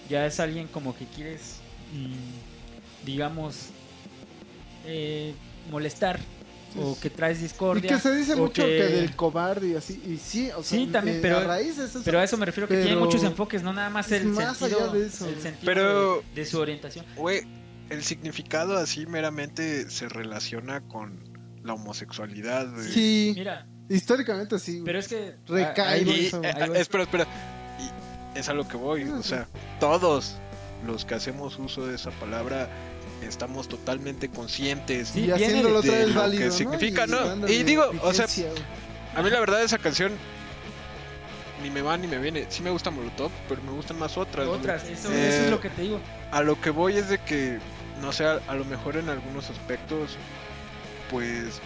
Ya es alguien como que quieres, mm, digamos, eh, molestar Sí, o sí. que traes Y discordia. que se dice mucho que- que del cobarde y así, y sí, o sea, Sí, también, eh, pero- a raíz de eso, Pero a eso me refiero que tiene muchos enfoques, no nada más es el más sentido, allá de eso. el sentido Pero- de, de su orientación. Güey, el significado así meramente se relaciona con la homosexualidad. sí, Mira, históricamente sí, güey. pero es que Recae, ahí- güey, Y, eso. eh, ahí voy. espera, espera. Y es a lo que voy. O sea, todos los que hacemos uso de esa palabra estamos totalmente conscientes. Sí, y haciéndolo de otra vez lo válido, que ¿no? significa, ¿no? Y digo, o sea. A mí la verdad esa canción ni me va ni me viene. Sí me gusta Molotov, pero me gustan más otras. otras, eso, Eh, eso es lo que te digo. A lo que voy es de que, no sé, a, a lo mejor en algunos aspectos, pues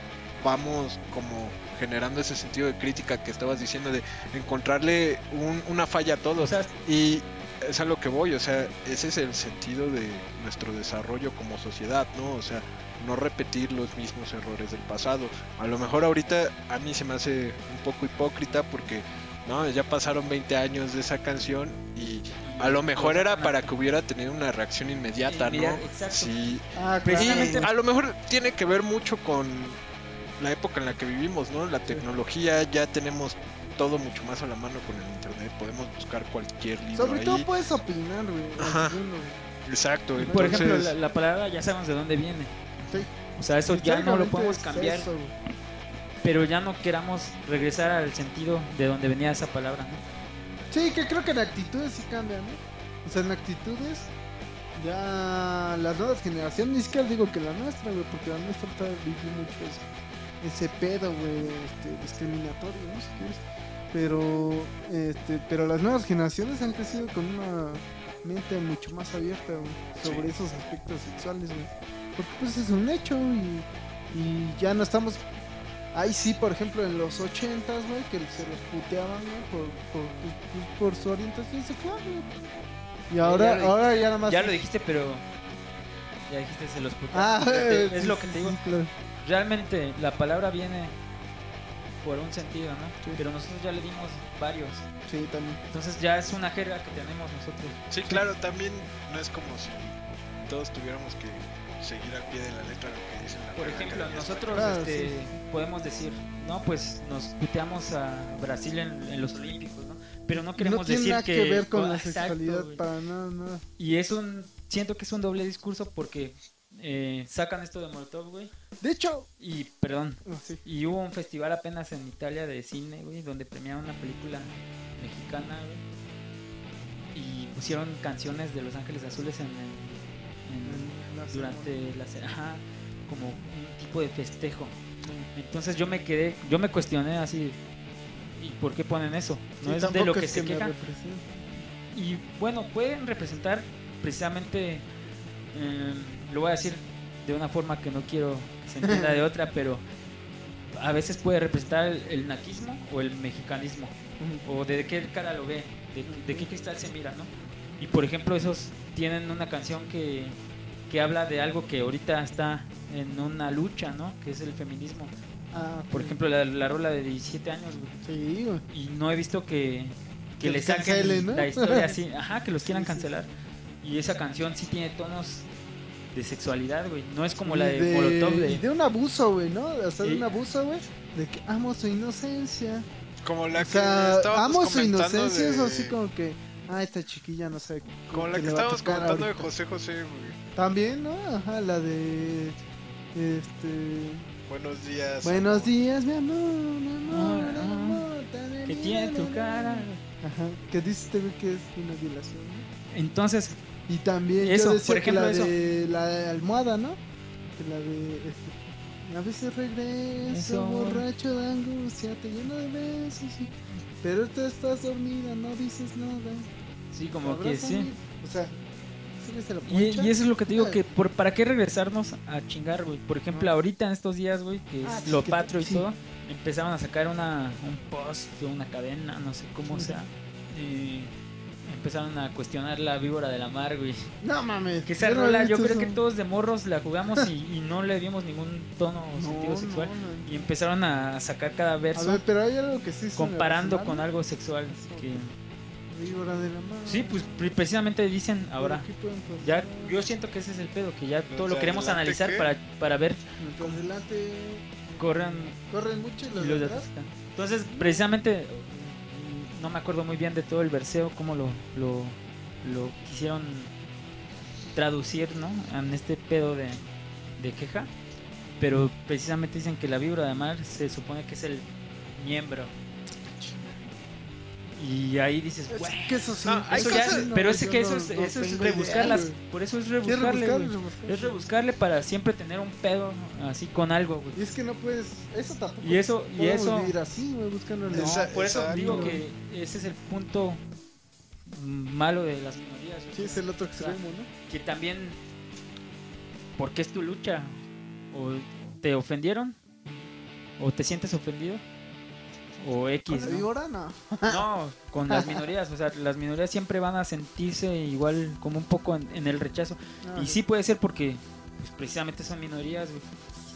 vamos como generando ese sentido de crítica que estabas diciendo, de encontrarle un- una falla a todo. O sea, Y es a lo que voy, o sea, ese es el sentido de nuestro desarrollo como sociedad, ¿no? O sea, no repetir los mismos errores del pasado. A lo mejor ahorita a mí se me hace un poco hipócrita porque, no, ya pasaron 20 años de esa canción y a lo mejor era para que hubiera tenido una reacción inmediata, ¿no? Exacto. Sí. Ah. A lo mejor tiene que ver mucho con la época en la que vivimos, ¿no? La tecnología, ya tenemos todo mucho más a la mano con el internet, podemos buscar cualquier libro Sobre ahí. todo puedes opinar, güey. Ajá. Exacto, Por entonces, ejemplo, la, la palabra ya sabemos de dónde viene. Sí. O sea, eso ya no lo podemos es cambiar, eso, pero ya no queramos regresar al sentido de donde venía esa palabra. ¿no? Sí, que creo que en actitudes sí cambian, ¿no? O sea, en actitudes ya las nuevas generaciones, ni siquiera digo que la nuestra, güey, porque la nuestra está viviendo mucho ese, ese pedo, güey, este, discriminatorio, ¿no? Si quieres. Pero, este, pero las nuevas generaciones han crecido con una mente mucho más abierta, güey, sobre Sí. esos aspectos sexuales, güey. Porque pues es un hecho y, y ya no estamos Ahí sí, por ejemplo, en los 80s, güey, que se los puteaban, güey, por, por, pues, pues, por su orientación sexual, güey. Y ahora, ya ahora ya nada más. Ya lo dijiste, pero ya dijiste se los putas. Ah, sí, es lo que te digo. sí, claro. Realmente la palabra viene por un sentido, ¿no? Pero nosotros ya le dimos varios. Sí, también. Entonces ya es una jerga que tenemos nosotros. sí, claro, también no es como si todos tuviéramos que seguir al pie de la letra lo que dice la Por ejemplo, nosotros Claro, este, sí. podemos decir, no, pues nos puteamos a Brasil en, en los Olímpicos, ¿no? Pero no queremos no tiene decir nada que, que, ver con oh, la sexualidad para nada, nada. Y es un, siento que es un doble discurso porque eh, sacan esto de Molotov, güey. De hecho, Y, perdón, sí. y hubo un festival apenas en Italia de cine, güey, donde premiaron una película mexicana, güey. Y pusieron canciones de Los Ángeles Azules en, el- en- la durante la ce- ajá, como un tipo de festejo. Entonces yo me quedé, yo me cuestioné así, ¿y por qué ponen eso? No Sí, es de lo que es se me quejan. Y bueno, pueden representar precisamente, eh, lo voy a decir de una forma que no quiero que se entienda de otra, pero a veces puede representar el, el naquismo o el mexicanismo, o de qué cara lo ve, de, de qué cristal se mira, ¿no? Y por ejemplo, esos tienen una canción que, que habla de algo que ahorita está en una lucha, ¿no? Que es el feminismo. Ah, Por ok. ejemplo, la, la rola de 17 años, güey Sí, güey. y no he visto que, que, Que le saquen cancelen, ¿no? la historia así, ajá, que los quieran Sí, sí, cancelar. Y esa canción sí tiene tonos de sexualidad, güey. No es como Y la de, Molotov y de, de un abuso, güey, ¿no? O sea, de un abuso, güey. De que amo su inocencia. Como la O que sea, estábamos amo su inocencia. De- así como que, ah, esta chiquilla no sabe. Como la que a estábamos comentando de ahorita. José José, güey. También, ¿no? Ajá, la de. Este. Buenos días. Buenos amor. días, mi amor, mi amor, Ah, mi amor. tan que tiene tu cara. Ajá, que dice este güey que es una violación, ¿no? Entonces, Y también Eso, yo decía por ejemplo, que la eso. de la almohada, ¿no? Que la de este, a veces regreso Eso. borracho de angustia, te lleno de besos, y- pero tú estás dormida, no dices nada. sí, como que sí. O sea, sí Y, y eso es lo que te digo, que por, ¿para qué regresarnos a chingar, güey? Por ejemplo, Ah. ahorita en estos días, güey, que es Ah, sí, lo patrio y sí. todo, empezaban a sacar una, un post, una cadena, no sé cómo Ujú. sea. Y empezaron a cuestionar la víbora de la mar, güey. No mames. Que esa yo rola yo creo que todos de morros la jugamos y, y no le dimos ningún tono o No, sentido sexual. no. Y empezaron a sacar cada A verso ver, pero hay algo que sí se comparando con algo sexual. Que... Víbora de la mar. Sí, pues pre- precisamente dicen ahora. Ya, yo siento que ese es el pedo, que ya todo lo sea, queremos ¿adelante analizar qué? para, para ver corran corren mucho y los y de los de atrás. atrás. Entonces, precisamente, no me acuerdo muy bien de todo el verseo, cómo lo, lo, lo quisieron traducir, ¿no? En este pedo de, de queja. Pero precisamente dicen que la vibra de mar se supone que es el miembro. Y ahí dices, Es eso sí. No, hay Eso cosas- ya- no, pero ese yo que no- eso es, no eso es rebuscarlas. idea. Por eso es rebuscarle. rebuscarle, güey. rebuscarle. Es rebuscarle para siempre tener un pedo así con algo, güey. Y es que no puedes. Eso tampoco. Y eso, y eso, vivir así, güey, buscando el- no, Esa- por eso exacto. digo que ese es el punto malo de las minorías. Sí, es el otro extremo, ¿no? Que también, porque es tu lucha, o te ofendieron, o te sientes ofendido, o Con X, la ¿no? víbora, no. No, con las minorías, o sea, las minorías siempre van a sentirse igual como un poco en, en el rechazo. No, Y sí puede ser porque pues, precisamente son minorías, güey,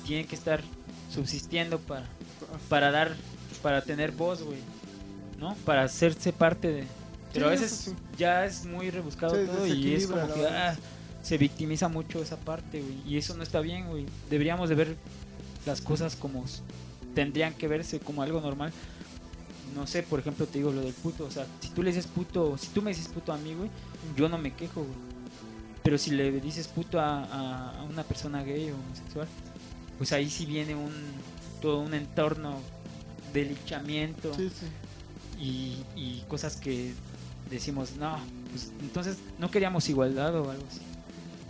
tienen que estar subsistiendo para, para dar, para tener voz, güey, ¿no? Para hacerse parte de... Pero a veces sí. ya es muy rebuscado Sí, todo y es como que ah, se victimiza mucho esa parte, güey, y eso no está bien, güey. Deberíamos de ver las cosas como tendrían que verse como algo normal. No sé, por ejemplo, te digo lo del puto, o sea, si tú le dices puto, si tú me dices puto a mí, güey, yo no me quejo, güey. Pero si le dices puto a, a- a una persona gay o homosexual, pues ahí sí viene un todo un entorno de linchamiento Sí, sí. y, y cosas que decimos, no, pues entonces no queríamos igualdad o algo así.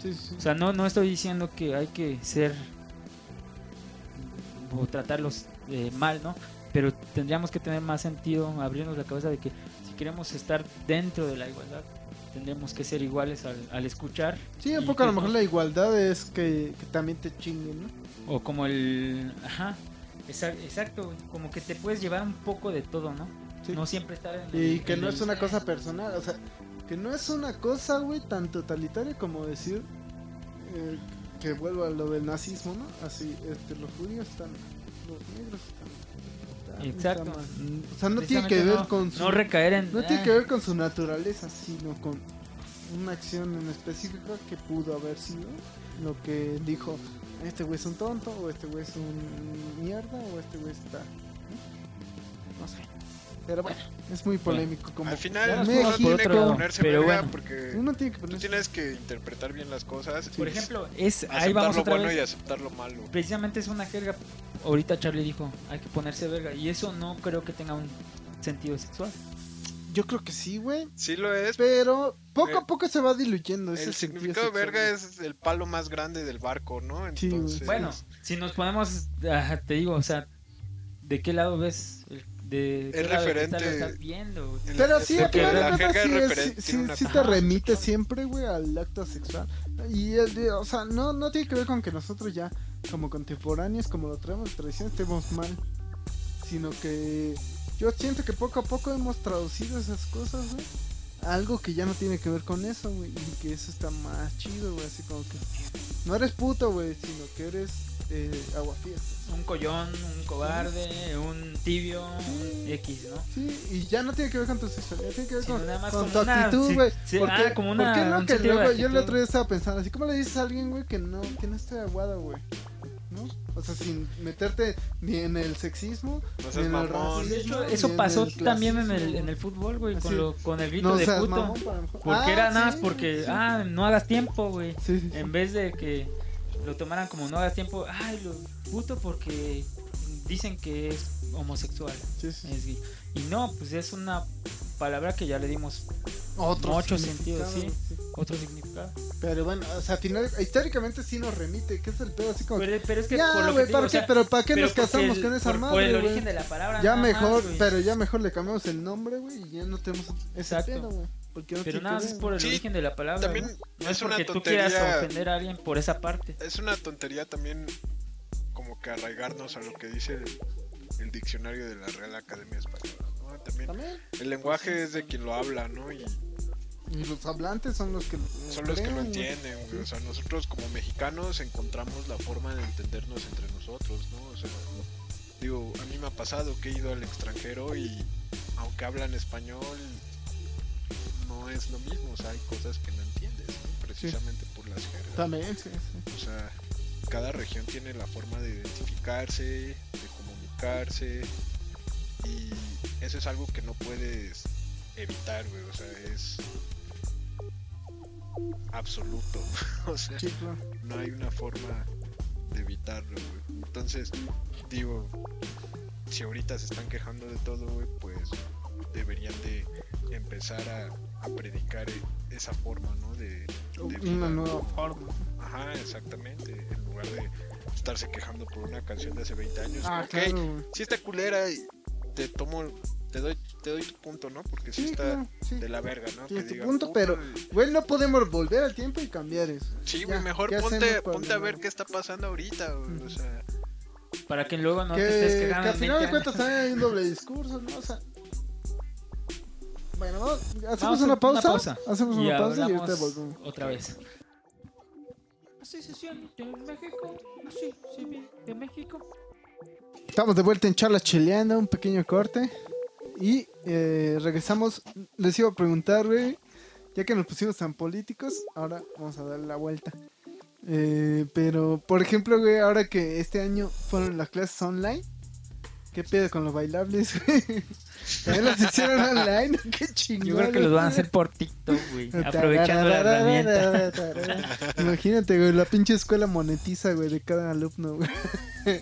Sí, sí. O sea, no, no estoy diciendo que hay que ser o tratarlos eh, mal, ¿no? Pero tendríamos que tener más sentido, abrirnos la cabeza de que si queremos estar dentro de la igualdad, tendríamos que ser iguales al, al escuchar. Sí, un poco a lo mejor la igualdad es que, que también te chinguen, ¿no? O como el... Ajá, exa- exacto, como que te puedes llevar un poco de todo, ¿no? Sí. No siempre estar en Y el- que en no el- es una cosa personal, o sea, que no es una cosa, güey, tan totalitaria como decir eh, que vuelvo a lo del nazismo, ¿no? Así, este, los judíos están, los negros están. Exacto. O sea, no tiene que ver no- con su, No recaer en... no tiene ah, que ver con su naturaleza, sino con una acción en específica que pudo haber sido lo que dijo, este güey es un tonto, o este güey es un mierda, o este güey está... No sé. Pero bueno, es muy polémico. Como Al final, uno tiene que ponerse pero verga bueno. porque uno tiene que tú ponerse. tienes que interpretar bien las cosas. Por ejemplo, es ahí aceptar vamos lo otra bueno vez. y aceptar lo malo. Precisamente es una jerga. Ahorita Charlie dijo, hay que ponerse verga. Y eso no creo que tenga un sentido sexual. Yo creo que sí, güey. Sí lo es. Pero poco Eh, a poco se va diluyendo ese El sentido significado de verga es el palo más grande del barco, ¿no? Sí. Entonces, Bueno, si nos ponemos, ah, te digo, o sea, ¿de qué lado ves? ¿De Es referente- lo estás viendo? güey? el- Pero sí, porque final de sí, sí, sí, te remite sexual. siempre, güey, al acto sexual. Y, el de- o sea, no, no tiene que ver con que nosotros ya, como contemporáneos, como lo traemos de tradición, estemos mal. Sino que yo siento que poco a poco hemos traducido esas cosas, güey. a Algo que ya no tiene que ver con eso, güey. Y que eso está más chido, güey. Así como que no eres puto, güey, sino que eres eh, aguafiestas. Un collón, un cobarde, un tibio, un X, ¿no? Sí, y ya no tiene que ver con tu sexualidad, tiene que ver Sino con, nada más con como tu una- actitud, güey. sí, ¿Por ah, como ¿Por una- qué no un que luego, yo el otro día estaba pensando así, ¿cómo le dices a alguien, güey, que no, que no esté aguada, güey? ¿No? O sea, sin meterte ni en el sexismo, No ni en el mamón. De racismo, hecho, eso pasó también en el, en el fútbol, güey, con, lo- con el grito No de puto. mamón. Porque Ah, era nada más porque, sí. ah, no hagas tiempo, güey. Sí, sí, sí. En vez de que lo tomaran como no hagas tiempo, ay, lo puto porque dicen que es homosexual. Sí, sí. es gay. Y no, pues es una palabra que ya le dimos Otro mucho sentido, sí. sí. otro significado. Pero bueno, o sea, al final, históricamente sí nos remite, ¿qué es el pedo? Así como, Pero, pero es que ya, por lo que digo, ¿para o qué? pero ¿para qué pero nos casamos el- con esa por, madre, por el origen de la palabra. Ya más, mejor, pero ya mejor le cambiamos el nombre, güey, y ya no tenemos ese Exacto. pedo, güey. Porque no Pero nada más es por el Sí, origen de la palabra. También ¿no? No es es una porque tú quieras tontería. ofender a alguien por esa parte. Es una tontería también como que arraigarnos a lo que dice el, el diccionario de la Real Academia Española, ¿no? También También. el lenguaje es de quien lo habla, ¿no? Y Y los hablantes son los que son los que lo entienden. Sí. O sea, nosotros como mexicanos encontramos la forma de entendernos entre nosotros, ¿no? O sea, digo, a mí me ha pasado que he ido al extranjero y aunque hablan español, no es lo mismo, o sea, hay cosas que no entiendes, ¿no? Precisamente por las jergas. También, sí, sí. O sea, cada región tiene la forma de identificarse, de comunicarse y eso es algo que no puedes evitar, güey. O sea, es absoluto. o sea, Sí, claro. no hay una forma de evitarlo, güey. Entonces, digo, si ahorita se están quejando de todo, güey, pues deberían de empezar a, a predicar e- esa forma, ¿no? De, de vida, Una ¿no? nueva forma. Ajá, exactamente. En lugar de estarse quejando por una canción de hace 20 años. Ah, ok, claro, güey. si está culera y te tomo, te doy, te doy tu punto, ¿no? Porque si Sí, está claro, sí. de la verga, ¿no? Tienes tu digan, punto, "Puta, pero- Güey, no podemos volver al tiempo y cambiar eso. Sí, Ya, güey, mejor ¿qué ponte, ponte a ver qué está pasando ahorita, güey. O sea, Para que luego no que, te estés que quejando. al en final de 20 cuentas hay un doble discurso, ¿no? O sea. Bueno, vamos, hacemos Vamos una, pausa, Hacemos y una pausa y ahorita volvemos. otra vez. Asociación de México, sí, sí, de México. Estamos de vuelta en charla cheleando, un pequeño corte. Y eh, regresamos. Les iba a preguntar, güey, ya que nos pusimos tan políticos, ahora vamos a darle la vuelta. Eh, pero, por ejemplo, güey, ahora que este año fueron las clases online, ¿qué pedo con los bailables, güey? ¿También las hicieron online? ¡Qué chingón! Yo creo que los van a hacer por TikTok, güey. Aprovechando la herramienta. Imagínate, güey, la pinche escuela monetiza, güey, de cada alumno, güey.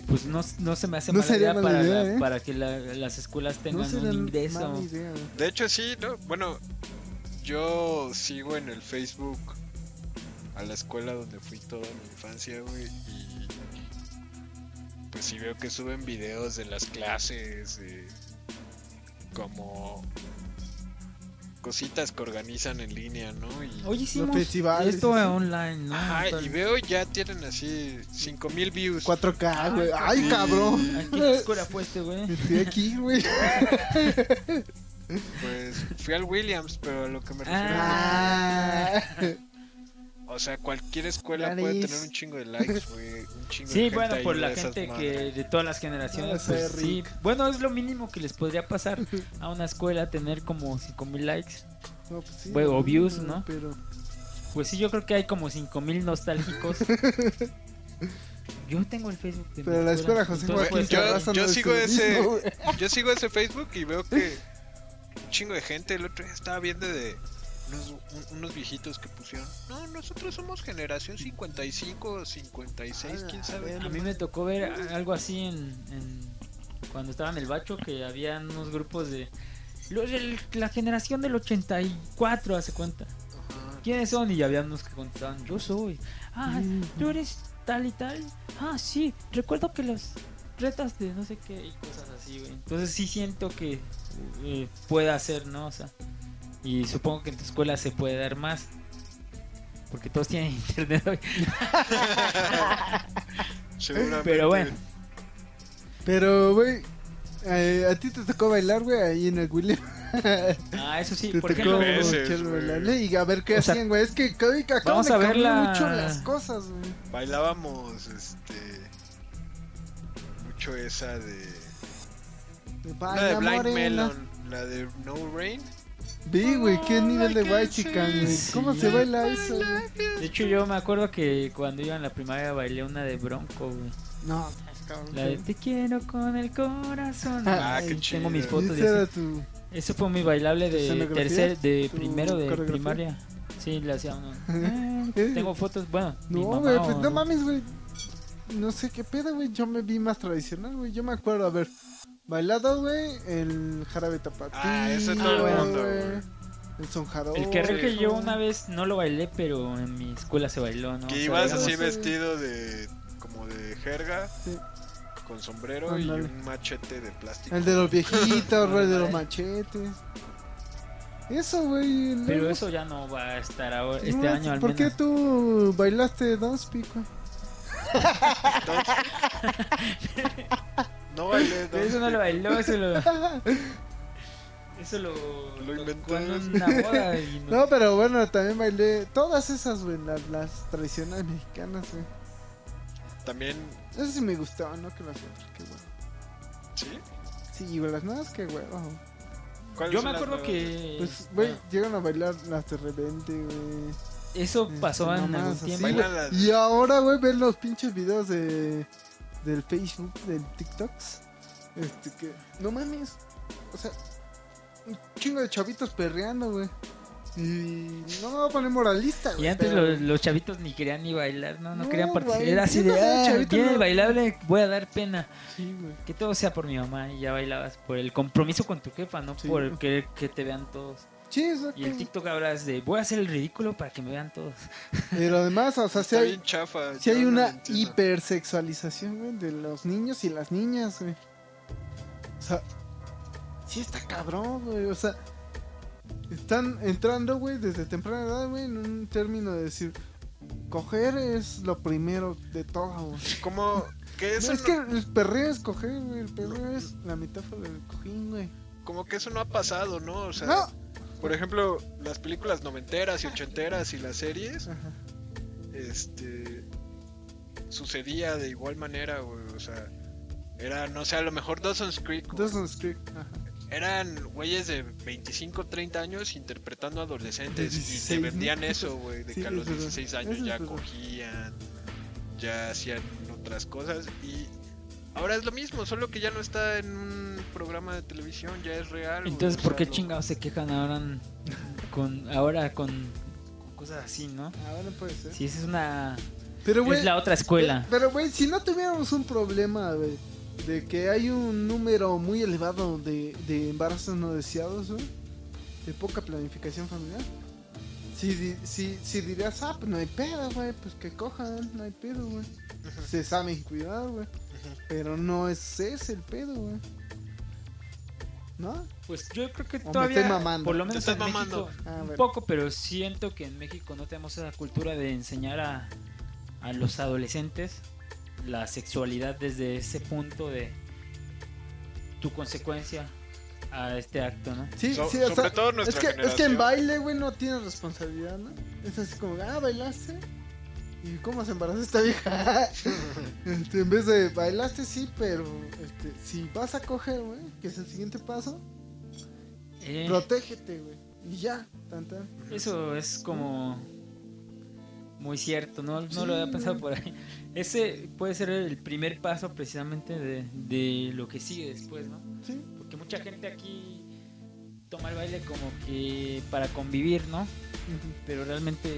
Pues no, no se me hace No mala sería idea, mala para, idea, la- ¿eh? para que la- las escuelas tengan No un ingreso. idea, de hecho sí, ¿no? Bueno, yo sigo en el Facebook a la escuela donde fui toda mi infancia, güey, y pues sí veo que suben videos de las clases, de como cositas que organizan en línea, ¿no? Y, Hoy hicimos festivales, esto sí, sí. online, ¿no? Ajá, y veo ya tienen así 5000 views. 4K, güey. Ay, Sí. cabrón. ¿A qué escuela fue este, güey? Estoy aquí, güey. Pues fui al Williams, pero a lo que me refiero Ah. O sea, cualquier escuela puede tener un chingo de likes, güey. Un chingo de Sí, gente bueno, por de la gente que de todas las generaciones, soy pues, sí. Bueno, es lo mínimo que les podría pasar a una escuela tener como 5000 likes. No, pues sí, o no, views, ¿no? Pero. Pues sí, yo creo que hay como 5000 nostálgicos. Yo tengo el Facebook de mi Pero la escuela José Joaquín pues, yo- yo no sigo ese-. Yo sigo ese Facebook y veo que chingo de gente. El otro día estaba viendo de unos, un- unos viejitos que pusieron. No, nosotros somos generación 55, 56, Ah, quién sabe. A mí me tocó ver algo así en, en- cuando estaba en el bacho que había unos grupos de los del- la generación del 84 hace cuenta. Ajá. ¿Quiénes son? Y había unos que contestaban, yo soy. Ah, tú eres tal y tal. Ah, sí, recuerdo que las retas de no sé qué y cosas así, güey. Entonces sí siento que eh, puede hacer, ¿no? O sea, y supongo que en tu escuela se puede dar más. Porque todos tienen internet hoy. Seguramente. Pero bueno. Pero, güey, eh, a ti te tocó bailar, güey, ahí en el William. Ah, eso sí, te por tocó bailarle y a ver qué O sea, hacían, güey. Es que acaban vamos a ver la- mucho las cosas, güey. Bailábamos, este. Mucho esa de. De Una de Blind Morena. Melon, la de No Rain. Vi, güey, qué nivel de Ay, white qué chican, güey. sí. ¿Cómo se baila eso, güey? de hecho yo me acuerdo que cuando iba en la primaria bailé una de Bronco, güey. No, cabrón. La de te quiero con el corazón. Ah, Ay, qué Tengo chido. mis Y fotos de ese. tu... Eso fue mi bailable de tercer, de ¿Tu primero de primaria. Sí, le hacía uno. Eh, tengo fotos, bueno, mi No, mamá güey, pues no mames, güey. No sé qué pedo, güey. Yo me vi más tradicional, güey. Yo me acuerdo haber bailado, güey, el jarabe tapatío. Ah, ese todo el mundo, güey. El son jarabe. El que que yo una vez no lo bailé, pero en mi escuela se bailó, ¿no? Que O sea, ibas así sí. vestido de. como de jerga, Sí. con sombrero y un machete de plástico. El de los viejitos, güey, de los machetes. Eso, güey. Pero luego- eso ya no va a estar ahora, no, este año al ¿Por menos. qué tú bailaste Don't Speak, güey? No bailé, Pero eso no lo bailó, eso lo... Eso lo... Lo inventó. tocó en una boda y no- No, pero bueno, también bailé todas esas, güey, las, las tradicionales mexicanas, güey. También. Eso sí me gustaba, ¿no? Que las otras, qué bueno. ¿Sí? Sí, güey, las nuevas, qué huevo. ¿Cuáles Yo me acuerdo nuevas? que... Pues, güey, bueno, llegan a bailar las de repente, güey. eso Este, pasó en algún tiempo. Y ahora, güey, ven los pinches videos de del Facebook, del TikToks. Este que. No mames. O sea, un chingo de chavitos perreando, güey. Y no me voy a poner moralista, güey. Y antes pero- los, los chavitos ni querían ni bailar, no, no, No, querían participar. Era así de, ah, viene no- el bailable, voy a dar pena. Sí, güey. Que todo sea por mi mamá y ya bailabas por el compromiso con tu jefa, no Sí. por querer que te vean todos. Sí, exacto. Y el TikTok hablas de, voy a hacer el ridículo para que me vean todos. Pero además, o sea, si hay, chafa. si hay una hipersexualización, güey, de los niños y las niñas, güey. O sea, sí está cabrón, güey. O sea, están entrando, güey, desde temprana edad, güey, en un término de decir, coger es lo primero de todo, güey. ¿Cómo? Que eso es no- que el perreo es coger, güey. El perreo es la metáfora del cojín, güey. Como que eso no ha pasado, ¿no? O sea, No. Por ejemplo, las películas noventeras y ochenteras y las series, Ajá. este. sucedía de igual manera, güey. O sea, era, no sé, a lo mejor Dawson's Creek. güey. Dawson's Creek. Ajá. Eran güeyes de 25, 30 años interpretando adolescentes De y 16, te ¿no? vendían eso, güey, de Sí, que a los es verdad. 16 años ya cogían, ya hacían otras cosas y ahora es lo mismo, solo que ya no está en un programa de televisión, ya es real. Entonces, ¿por qué chingados se quejan ahora en- con, ahora con, con cosas así, no? Ah, bueno, puede ser. Si esa es una... Pero, es la otra escuela. Pero, güey, si no tuviéramos un problema, güey, de que hay un número muy elevado de, de embarazos no deseados, güey, de poca planificación familiar, si, di- si, si dirías, ah, pues no hay pedo, güey, pues que cojan, no hay pedo, güey. Se saben cuidar, güey. Pero no es ese el pedo, güey. ¿No? Pues yo creo que me todavía, estoy mamando. por lo Te menos estás en México, mamando. Ah, un poco, pero siento que en México no tenemos esa cultura de enseñar a, a los adolescentes la sexualidad desde ese punto de tu consecuencia a este acto, ¿no? Sí, So- sí, o sobre sea, todo es que, es que en baile, güey, no tienes responsabilidad, ¿no? Es así como, ah, bailaste. ¿Y cómo se embarazó esta vieja? Este, en vez de bailaste, sí, pero este, si vas a coger, güey, que es el siguiente paso, Eh, protégete, güey. Y ya, tan tan. eso es como muy cierto, no, no Sí, lo había pensado por ahí. Ese puede ser el primer paso precisamente de, de lo que sigue después, ¿no? Sí. Porque mucha gente aquí toma el baile como que para convivir, ¿no? Pero realmente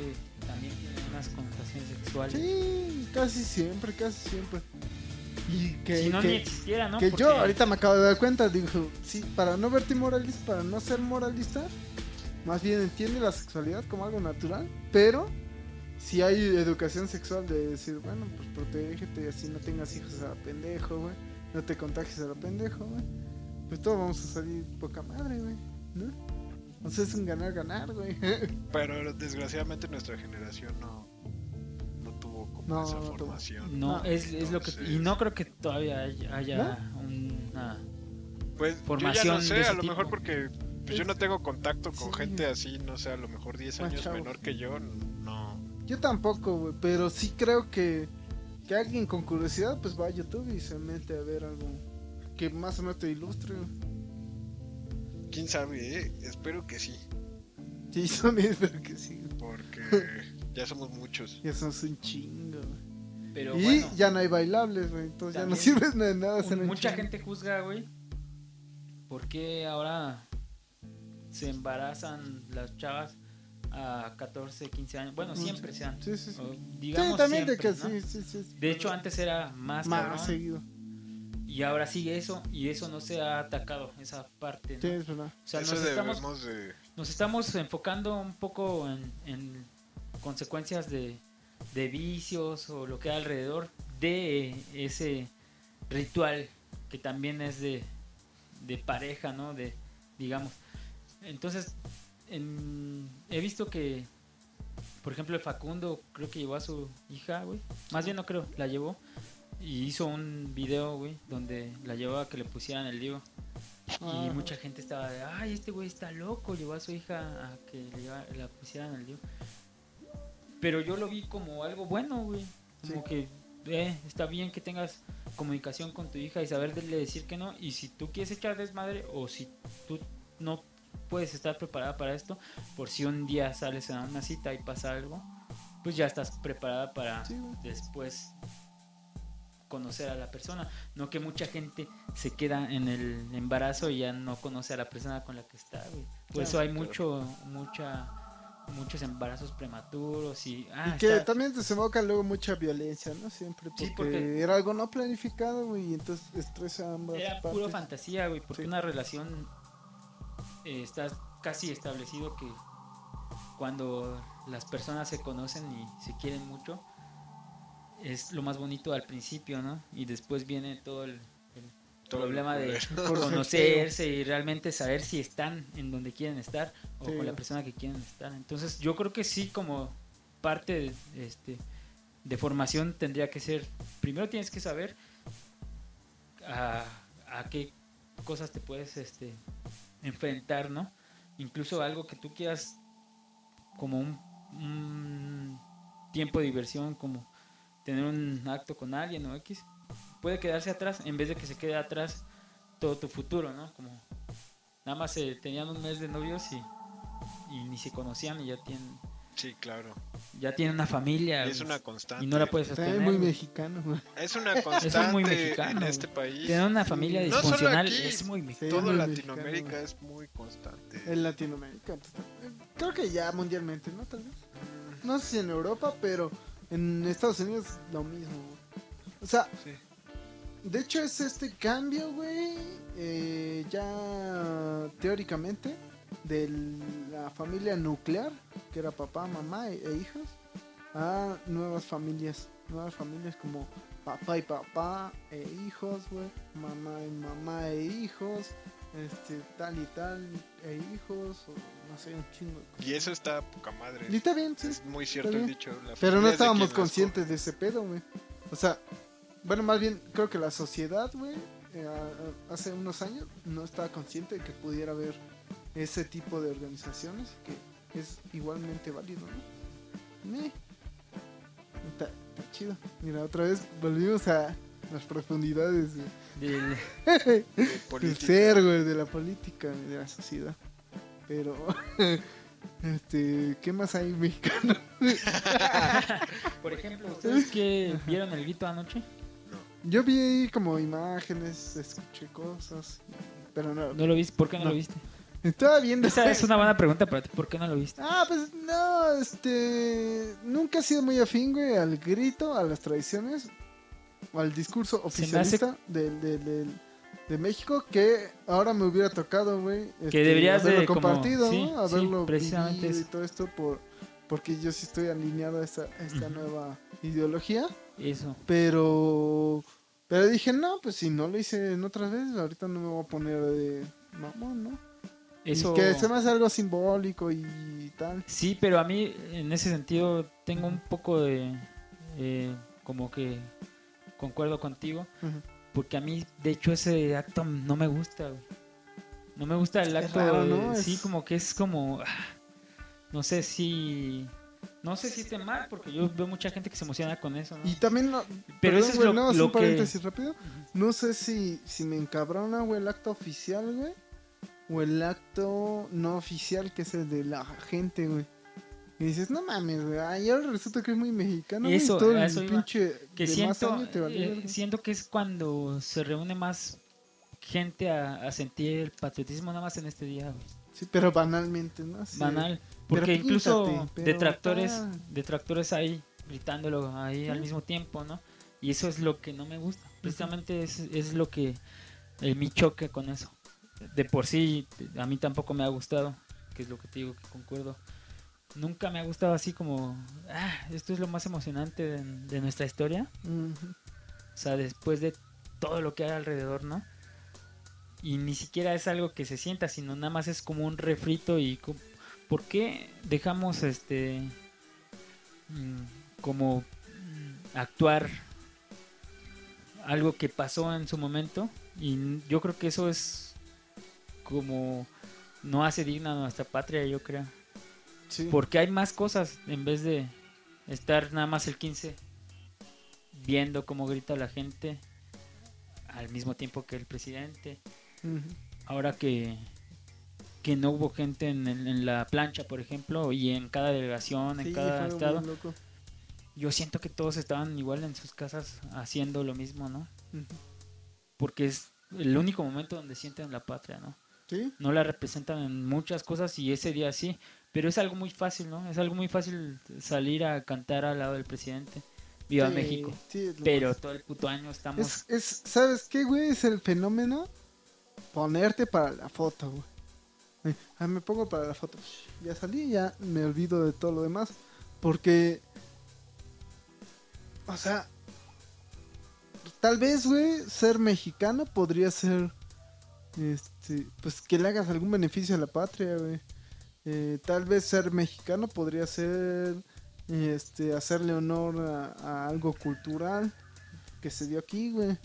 también tiene unas connotaciones sexuales. Sí, casi siempre, casi siempre. Y que, si no, que- ni existiera, ¿no? que Porque- yo ahorita me acabo de dar cuenta, digo, sí, para no verte moralista, para no ser moralista, más bien entiende la sexualidad como algo natural, pero si hay educación sexual de decir, bueno, pues protégete, así no tengas hijos a la pendejo, güey, no te contagies a la pendejo, güey, pues todos vamos a salir poca madre, güey, ¿no? O sea, es un ganar-ganar, güey. Pero desgraciadamente nuestra generación no, no tuvo como No, esa no tuvo. formación. No, Ah, es, es lo que... Y no creo que todavía haya, haya una... Pues yo ya Formación no de sé, ese a lo mejor porque pues, yo no tengo contacto con Sí. gente así, no sé, a lo mejor 10 Más años menor que yo, no. Yo tampoco, güey, pero sí creo que, que alguien con curiosidad pues va a YouTube y se mete a ver algo que más o menos te ilustre. güey. ¿Quién sabe? eh? Espero que sí, Sí, yo también espero que sí. porque ya somos muchos. Ya somos un chingo, güey. Pero Y bueno, ya no hay bailables, güey, entonces ya no También sirve de nada un- mucha chingo. gente juzga, güey. ¿Por qué ahora se embarazan las chavas a 14, 15 años? Bueno, Mm, siempre sean. Sí, sí, sí. o Sí, digamos también de que ¿no? sí, sí, sí. De hecho, antes era más, más cabrón, seguido. Y ahora sigue eso y eso no se ha atacado, esa parte. ¿no? Sí, es verdad. O sea, Eso nos estamos, de... nos estamos enfocando un poco en, en consecuencias de, de vicios o lo que hay alrededor de ese ritual que también es de, de pareja, ¿no? De, digamos. Entonces, en- he visto que, por ejemplo, el Facundo creo que llevó a su hija, güey. Más bien no creo, la llevó. Y hizo un video, güey, donde la llevó a que le pusieran el lío. Y Ah. mucha gente estaba de, ay, este güey está loco, llevó a su hija a que le la pusieran al lío. Pero yo lo vi como algo bueno, güey. Como que eh, está bien que tengas comunicación con tu hija y saberle decir que no. Y si tú quieres echar desmadre o si tú no puedes estar preparada para esto, por si un día sales a una cita y pasa algo, pues ya estás preparada para Sí, después conocer a la persona. No que mucha gente se queda en el embarazo y ya no conoce a la persona con la que está, güey. Por Claro, eso hay claro. mucho, mucha, muchos embarazos prematuros y... ah, y que está- también desemboca luego mucha violencia, ¿no? Siempre porque, Sí, porque- era algo no planificado, güey, y entonces estresa a ambas Era partes. puro fantasía, güey, porque Sí. una relación eh, está casi establecido que cuando las personas se conocen y se quieren mucho, es lo más bonito al principio, ¿no? Y después viene todo el, el Todo problema el de conocerse y realmente saber si están en donde quieren estar o Sí. con la persona que quieren estar. Entonces yo creo que sí como parte de, este, de formación tendría que ser, primero tienes que saber a, a qué cosas te puedes este, enfrentar, ¿no? Incluso algo que tú quieras como un, un tiempo de diversión, como tener un acto con alguien o X, puede quedarse atrás en vez de que se quede atrás todo tu futuro, ¿no? Como nada más se tenían un mes de novios y, y ni se conocían y ya tienen Sí, claro. ya tienen una familia Y es una constante. y no la puedes sostener. muy güey. mexicano, güey. Es una constante muy mexicano, en este país. Tener una familia No solo disfuncional aquí, es muy Sí, Todo muy Latinoamérica mexicano, es muy constante. En Latinoamérica. pues, eh, Creo que ya mundialmente, ¿no? Tal vez. No sé si en Europa, pero en Estados Unidos lo mismo. güey. O sea, Sí. de hecho es este cambio, güey, eh, ya teóricamente, de la familia nuclear, que era papá, mamá e, e hijos, a nuevas familias. Nuevas familias como papá y papá e hijos, güey, mamá y mamá e hijos, este, tal y tal e hijos, o no sé, un chingo. Y eso está poca madre. Y está bien, sí. Es muy cierto el dicho. la Pero no de estábamos conscientes de ese pedo, güey. O sea, bueno, más bien creo que la sociedad, güey, eh, hace unos años no estaba consciente de que pudiera haber ese tipo de organizaciones que es igualmente válido, ¿no? Está, está chido. Mira, otra vez volvimos a las profundidades de- Del- del ser, güey, de la política, de la sociedad. Pero, este, ¿qué más hay mexicano? Por ejemplo, ¿ustedes que vieron el grito anoche? Yo vi como imágenes, escuché cosas, pero no. ¿No lo viste? ¿Por qué no, No. lo viste? Estaba viendo. Esa es una buena pregunta para ti. ¿Por qué no lo viste? Ah, pues no, este. Nunca he sido muy afín, güey, al grito, a las tradiciones, al discurso me hace- oficialista del- del- del- de México, que ahora me hubiera tocado, güey. este, deberías de haberlo como- compartido, sí, ¿no? sí, Haberlo precisamente vivido y todo esto, por, porque yo sí estoy alineado a esta, a esta nueva ideología. Eso. Pero. Pero dije, no, pues si no lo hice en otras veces, ahorita no me voy a poner de mamón, ¿no? Y Eso. que se me hace algo simbólico y tal. Sí, pero a mí en ese sentido tengo un poco de... eh, como que concuerdo contigo. Porque a mí, de hecho, ese acto no me gusta, güey. No me gusta el acto. raro. Sí, Es- como que es como. ah, No sé si. No sé si esté mal, porque yo veo mucha gente que se emociona con eso, ¿no? Y también, no, Pero eso es güey, lo- no, lo un que- paréntesis rápido. No sé si, si me encabrona, güey, el acto oficial, güey. O el acto no oficial, que es el de la gente, güey. Y dices, no mames, güey. Ahora resulta que es muy mexicano, güey. Eso, y todo el eso iba. pinche que siento, eh, siento que es cuando se reúne más gente a, a sentir el patriotismo nada más en este día, güey. Sí, pero banalmente, ¿no? Banal. pero Porque incluso píntate, detractores, tal. detractores ahí gritándolo ahí al mismo tiempo, ¿no? Y eso es lo que no me gusta. Precisamente es, es lo que el mi choque con eso. De por sí, a mí tampoco me ha gustado, que es lo que te digo que concuerdo. Nunca me ha gustado así como, ah, esto es lo más emocionante de, de nuestra historia. O sea, después de todo lo que hay alrededor, ¿no? Y ni siquiera es algo que se sienta, sino nada más es como un refrito y... ¿Por qué dejamos este... mm, como mm, actuar algo que pasó en su momento? Y yo creo que eso es como... No hace digna a nuestra patria, yo creo. Sí. Porque hay más cosas en vez de estar nada más el 15 viendo cómo grita la gente al mismo tiempo que el presidente. Ahora que, que no hubo gente en, en- en la plancha, por ejemplo, y en cada delegación, en cada estado, yo siento que todos estaban igual en sus casas haciendo lo mismo, ¿no? Porque es el único momento donde sienten la patria, ¿no? Sí. no la representan en muchas cosas y ese día sí, pero es algo muy fácil, ¿no? Es algo muy fácil salir a cantar al lado del presidente. Viva Sí, México. sí, Pero más. todo el puto año estamos... Es, es, ¿sabes qué, güey? Es el fenómeno ponerte para la foto, güey. Ay, ah, me pongo para la foto. Ya salí, ya me olvido de todo lo demás. Porque, o sea, tal vez, güey, ser mexicano podría ser, este, pues que le hagas algún beneficio a la patria, güey. Eh, tal vez ser mexicano podría ser, este, hacerle honor a, a algo cultural que se dio aquí, güey.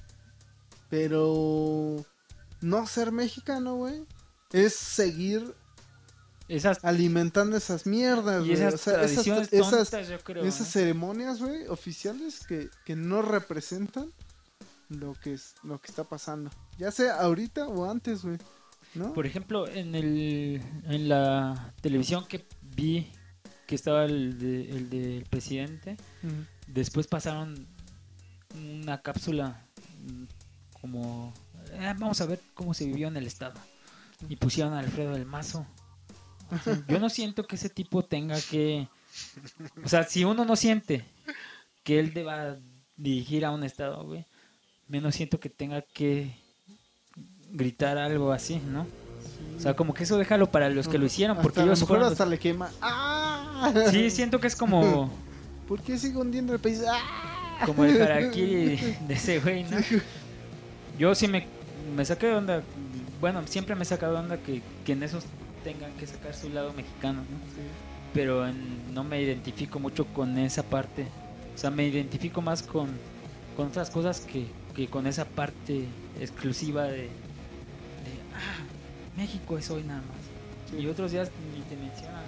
Pero no ser mexicano, güey, es seguir esas, alimentando esas mierdas, y esas O sea, esas, tradiciones esas, tontas, yo creo. esas ceremonias, güey, oficiales que, que no representan lo que es lo que está pasando. Ya sea ahorita o antes, güey. ¿No? Por ejemplo, en, el, en la televisión que vi que estaba el, de- el del presidente, después pasaron una cápsula mm, como... "Eh, vamos a ver cómo se vivió en el estado. Y pusieron a Alfredo del Mazo. Así, Yo no siento que ese tipo tenga que... O sea, si uno no siente que él deba dirigir a un estado, güey, menos siento que tenga que gritar algo así, ¿no? O sea, como que eso déjalo para los que lo hicieron, Hasta porque a lo ellos mejor fueron... hasta le quema. ¡Ah! Sí, siento que es como, ¿Por qué sigo hundiendo el país? ¡Ah! como el harakiri de ese güey, ¿no? Yo sí me, me saqué de onda, bueno, siempre me he sacado de onda que, que en esos tengan que sacar su lado mexicano, ¿no? Pero en- no me identifico mucho con esa parte. O sea, me identifico más con, con otras cosas que, que con esa parte exclusiva de, ah, México es hoy nada más. Sí. Y otros días ni te mencionan.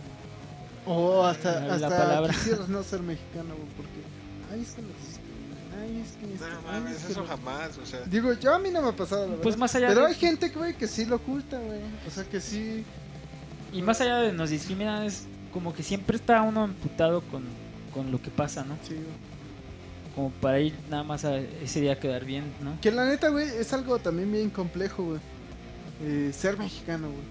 O hasta, La hasta palabra. quisieras no ser mexicano, güey, porque. Ay, es que nos discriminan, Ay, es que. esto, No mames, es que eso lo- jamás, o sea. Digo, yo a mí no me ha pasado, la verdad. Pues más allá Pero de- hay gente, güey, que sí lo oculta, güey. O sea, que sí. Y más allá de nos discriminan, es como que siempre está uno amputado con, con lo que pasa, ¿no? sí güey. Como para ir nada más a ese día a quedar bien, ¿no? Que la neta, güey, es algo también bien complejo, güey. Eh, ser mexicano, güey.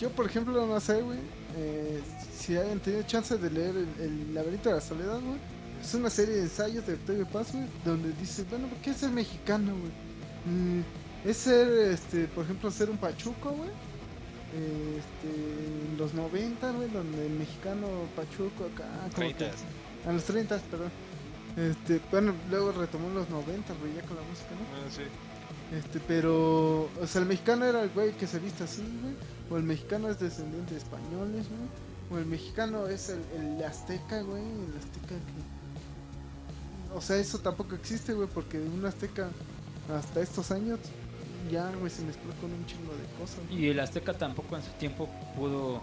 Yo, por ejemplo, no sé, güey. eh, si hayan tenido chance de leer el, el laberinto de la soledad, güey. Es una serie de ensayos de Octavio Paz, güey. Donde dice, bueno, ¿por qué es ser mexicano, güey? Mm, es ser, este, por ejemplo, ser un pachuco, güey. Eh, Este, en los 90, güey, donde el mexicano pachuco acá. como que- 30. a los 30, perdón. Este, bueno, luego retomó en los 90, güey, ya con la música, ¿no? Ah, sí. Este, pero, o sea, el mexicano era el güey que se viste así, güey. O el mexicano es descendiente de españoles, güey. O el mexicano es el, el azteca, güey. El azteca que... O sea, eso tampoco existe, güey, porque un azteca hasta estos años ya, güey, se mezcló con un chingo de cosas. Y el Azteca tampoco en su tiempo pudo.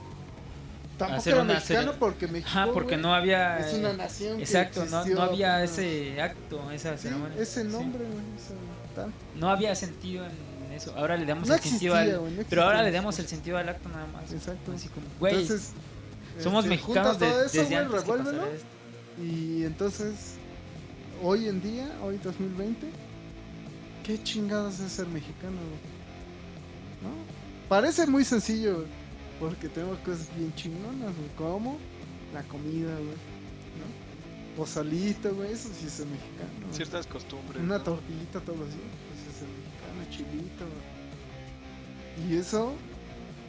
Tampoco hacer era una mexicano serie- porque México, Ajá, porque no había. es una nación Exacto, no, existió, no había ese acto, esa Sí, ceremonia. ese nombre, güey, tal. No había sentido en eso. Ahora le damos No el sentido al. no pero ahora le damos el sentido al acto nada más. Exacto. Así como, güey, Entonces, somos este, mexicanos de, todo eso, desde revuélvelo. Y entonces, hoy en día, hoy 2020, ¿qué chingados es ser mexicano? ¿No? Parece muy sencillo, porque tenemos cosas bien chingonas, güey, como la comida, güey. Pozolito, güey, eso sí es mexicano. Ciertas costumbres. Una ¿no? tortillita todos los días, pues es mexicano, chilito, güey. Y eso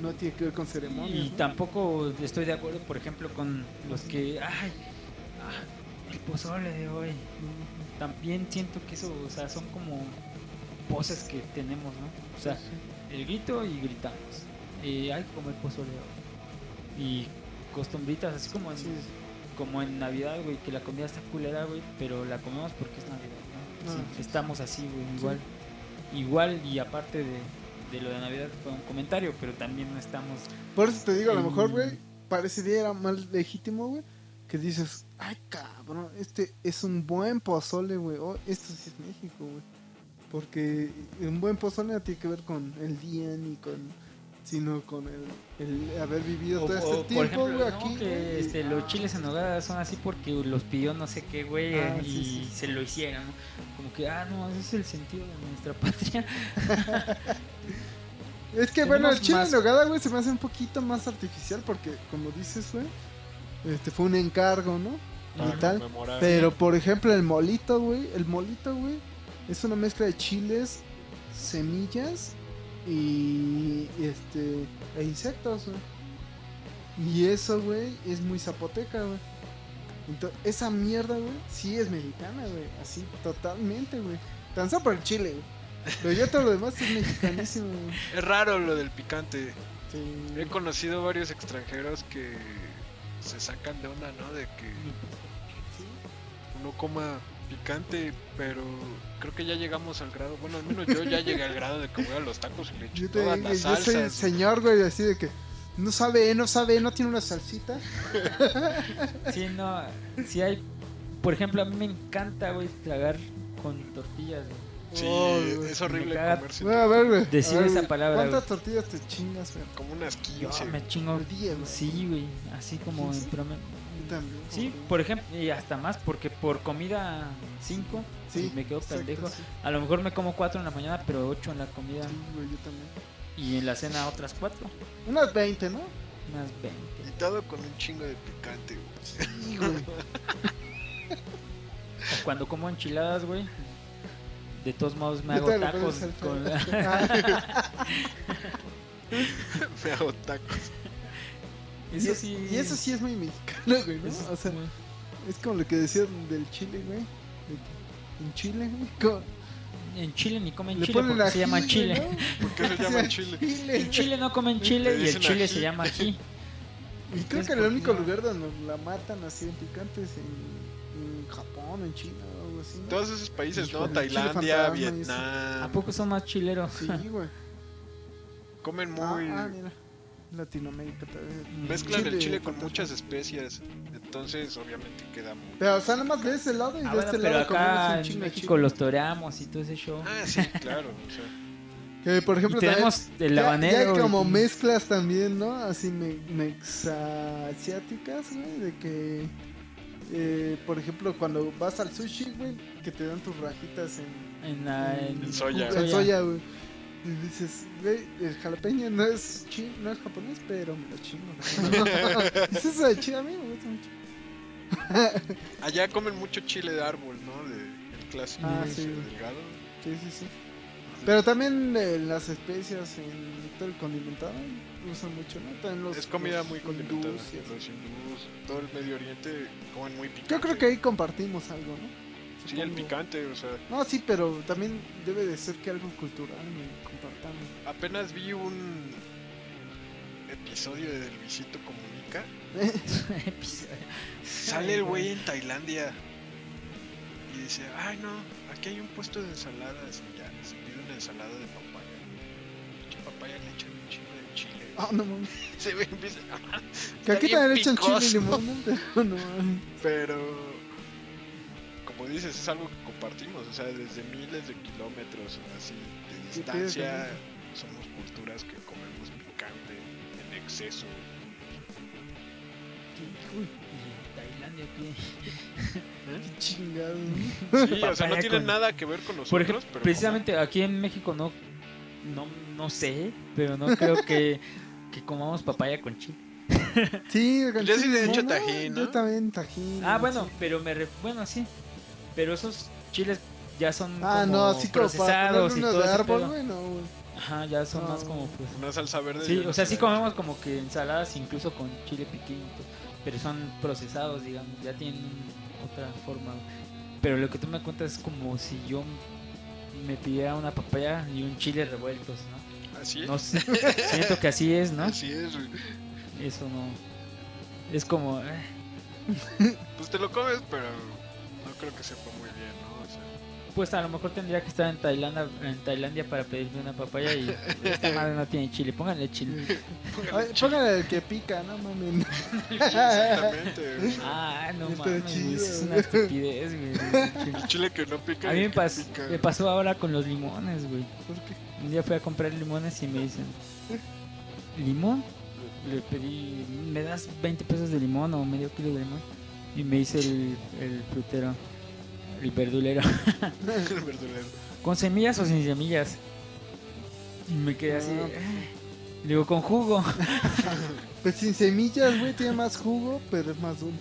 no tiene que ver con ceremonias, Y ¿no? tampoco estoy de acuerdo, por ejemplo, con los que. ¡Ay! ah, el pozole de hoy. También siento que eso, o sea, son como poses que tenemos, ¿no? O sea, el grito y gritamos. Eh, hay que comer pozole hoy. Y costumbritas, así como en, Sí, como en Navidad, güey, que la comida está culera, güey, pero la comemos porque es Navidad, ¿no? Sí, estamos así, güey, igual. Igual, y aparte de, de lo de Navidad fue un comentario, pero también no estamos Por eso te digo, a lo mejor, güey, parecería era más legítimo, güey, que dices, ay, cabrón, este es un buen pozole, güey, oh, esto sí es México, güey. Porque un buen pozole no tiene que ver con el día ni con, sino con el, el haber vivido O- todo o, este por tiempo, güey, ¿no? aquí. que este, los chiles en nogada son así porque los pidió no sé qué güey Ah, y sí, sí. se lo hicieron, ¿no? Como que, ah, no, ese es el sentido de nuestra patria. Es que bueno, el chile más- en nogada, güey, se me hace un poquito más artificial porque, como dices, güey, este fue un encargo, ¿no? Para y tal. Pero por ejemplo, el molito, güey, el molito, güey, es una mezcla de chiles, semillas y este e insectos, güey. Y eso, güey, es muy zapoteca, güey. Entonces, esa mierda, güey, sí es mexicana, güey, así totalmente, güey. Tan solo por el chile, güey. Pero ya todo lo demás es mexicanísimo, güey. Es raro lo del picante. Sí. He conocido varios extranjeros que se sacan de onda, ¿no? De que uno coma picante, pero creo que ya llegamos al grado, bueno, al menos yo ya llegué al grado de que voy a los tacos y le echo Yo, te todas las yo soy el señor, güey, así de que no sabe, no sabe, no tiene una salsita. Sí, no, sí hay, por ejemplo, a mí me encanta, güey, tragar con tortillas, güey. Sí, Oh, es horrible comerse Bueno, a ver, güey. Decir a ver, esa güey, palabra, ¿Cuántas tortillas te chingas, güey? como unas Yo 15. me chingo, Por día, güey. sí, güey, así como en promedio. También, Sí, por ejemplo, y hasta más, porque por comida 5 Sí, me quedo exacto, pendejo. sí. A lo mejor me como 4 en la mañana, pero 8 en la comida. Sí, güey, yo también. Y en la cena otras 4. Unas 20, ¿no? Unas 20. Y todo con un chingo de picante, güey. Sí, güey. O cuando como enchiladas, güey. De todos modos me hago tacos con. Ah, Me hago tacos. Eso y, sí. y eso sí es muy mexicano, güey, ¿no? eso O sea, muy- es como lo que decían del chile, güey. En Chile, güey. como- En Chile ni comen Le chile porque ají, se llama chile. ¿no? ¿Por qué se llama chile? En Chile no comen chile Le y el chile ají. se llama ají. Y creo Es que el único lugar donde la matan así en picantes en, en Japón, en China o algo así. ¿no? Todos esos países, ¿no? Tailandia. Vietnam. ¿A poco son más chileros? Sí, güey. Comen Ah, muy. ah, mira. Latinoamérica también. Mezclan el Chile chile con muchas especias. Entonces, obviamente queda muy. Pero, o sea, nada más de ese lado y Ah, de bueno, este pero lado acá comemos un en chingo de México chile. los toreamos y todo ese show. Ah, sí, claro. o sea, Que, por ejemplo, y tenemos también- el ya- habanero. Ya, hay como y- mezclas también, ¿no? Así me, mexasiáticas, güey, de que, eh, por ejemplo, cuando vas al sushi, güey, que te dan tus rajitas en, en, la- en En soya. en soya, güey. Y dices, güey, el jalapeño no es chi no es japonés, pero me lo chingo. dices eso de chile a mí me gusta mucho. Allá comen mucho chile de árbol, ¿no? De, el clásico Ah, sí. delgado. Sí, sí, sí. Pero también eh, las especias en todo el condimentado usan mucho, ¿no? También los, es comida los muy condimentada. hindús y así. Los hindús, todo el Medio Oriente comen muy picante. Yo creo que ahí compartimos algo, ¿no? Sí, el picante, o sea, No, sí, pero también debe de ser que algo cultural y apenas vi un episodio de Luisito Comunica. Sale el güey en Tailandia y dice, ay no, aquí hay un puesto de ensaladas y ya, se pide una ensalada de papaya. Papaya le echan un chingo de chile. Ah, no mames. Se ve, empieza, Que aquí también le echan chile y limón, ¿no? Pero no mames. Pero, como dices, es algo que compartimos, o sea, desde miles de kilómetros, así, de ¿Qué pedo distancia, con somos culturas que comemos picante en exceso. Uy, Tailandia, ¿qué? qué chingado. Sí, o sea, no tiene con- nada que ver con Por nosotros, ejemplo, pero precisamente aquí en México no, no, no sé, pero no creo que, que comamos papaya con chile. Sí, Pues Yo sí le he hecho tajín, ¿no? Yo también tajín. Ah, bueno, sí. pero me ref- bueno sí, pero esos chiles ya son Ah, como no, así como para procesados y todo de ese árbol. Ajá, ya son No. más como pues. una salsa verde. Sí, o sea, sí comemos como que ensaladas incluso con chile piquín, pero son procesados, digamos, ya tienen otra forma. Pero lo que tú me cuentas es como si yo me pidiera una papaya y un chile revueltos, ¿no? Así es. No sé, siento que así es, ¿no? Así es, güey. Eso no. Es como. eh, Pues te lo comes, pero creo que sepa muy bien, ¿no? O sea, Pues a lo mejor tendría que estar en Tailandia, en Tailandia para pedirme una papaya y esta madre no tiene chile. Pónganle chile. Ay, póngale el que pica, no mames. exactamente. o sea, Ah, no Está mames, güey. chido, eso Es una estupidez, güey. el chile que no pica. A mí me, que pas- pica. me pasó ahora con los limones, güey. ¿Por qué? Un día fui a comprar limones y me dicen: ¿Limón? Le pedí, ¿me das 20 pesos de limón o medio kilo de limón? Y me dice el, el frutero, el verdulero: El verdulero. ¿con semillas o sin semillas? Y me quedé así. Ah. "Eh". Le digo, con jugo. Pues sin semillas, güey, tiene más jugo, pero es más dulce.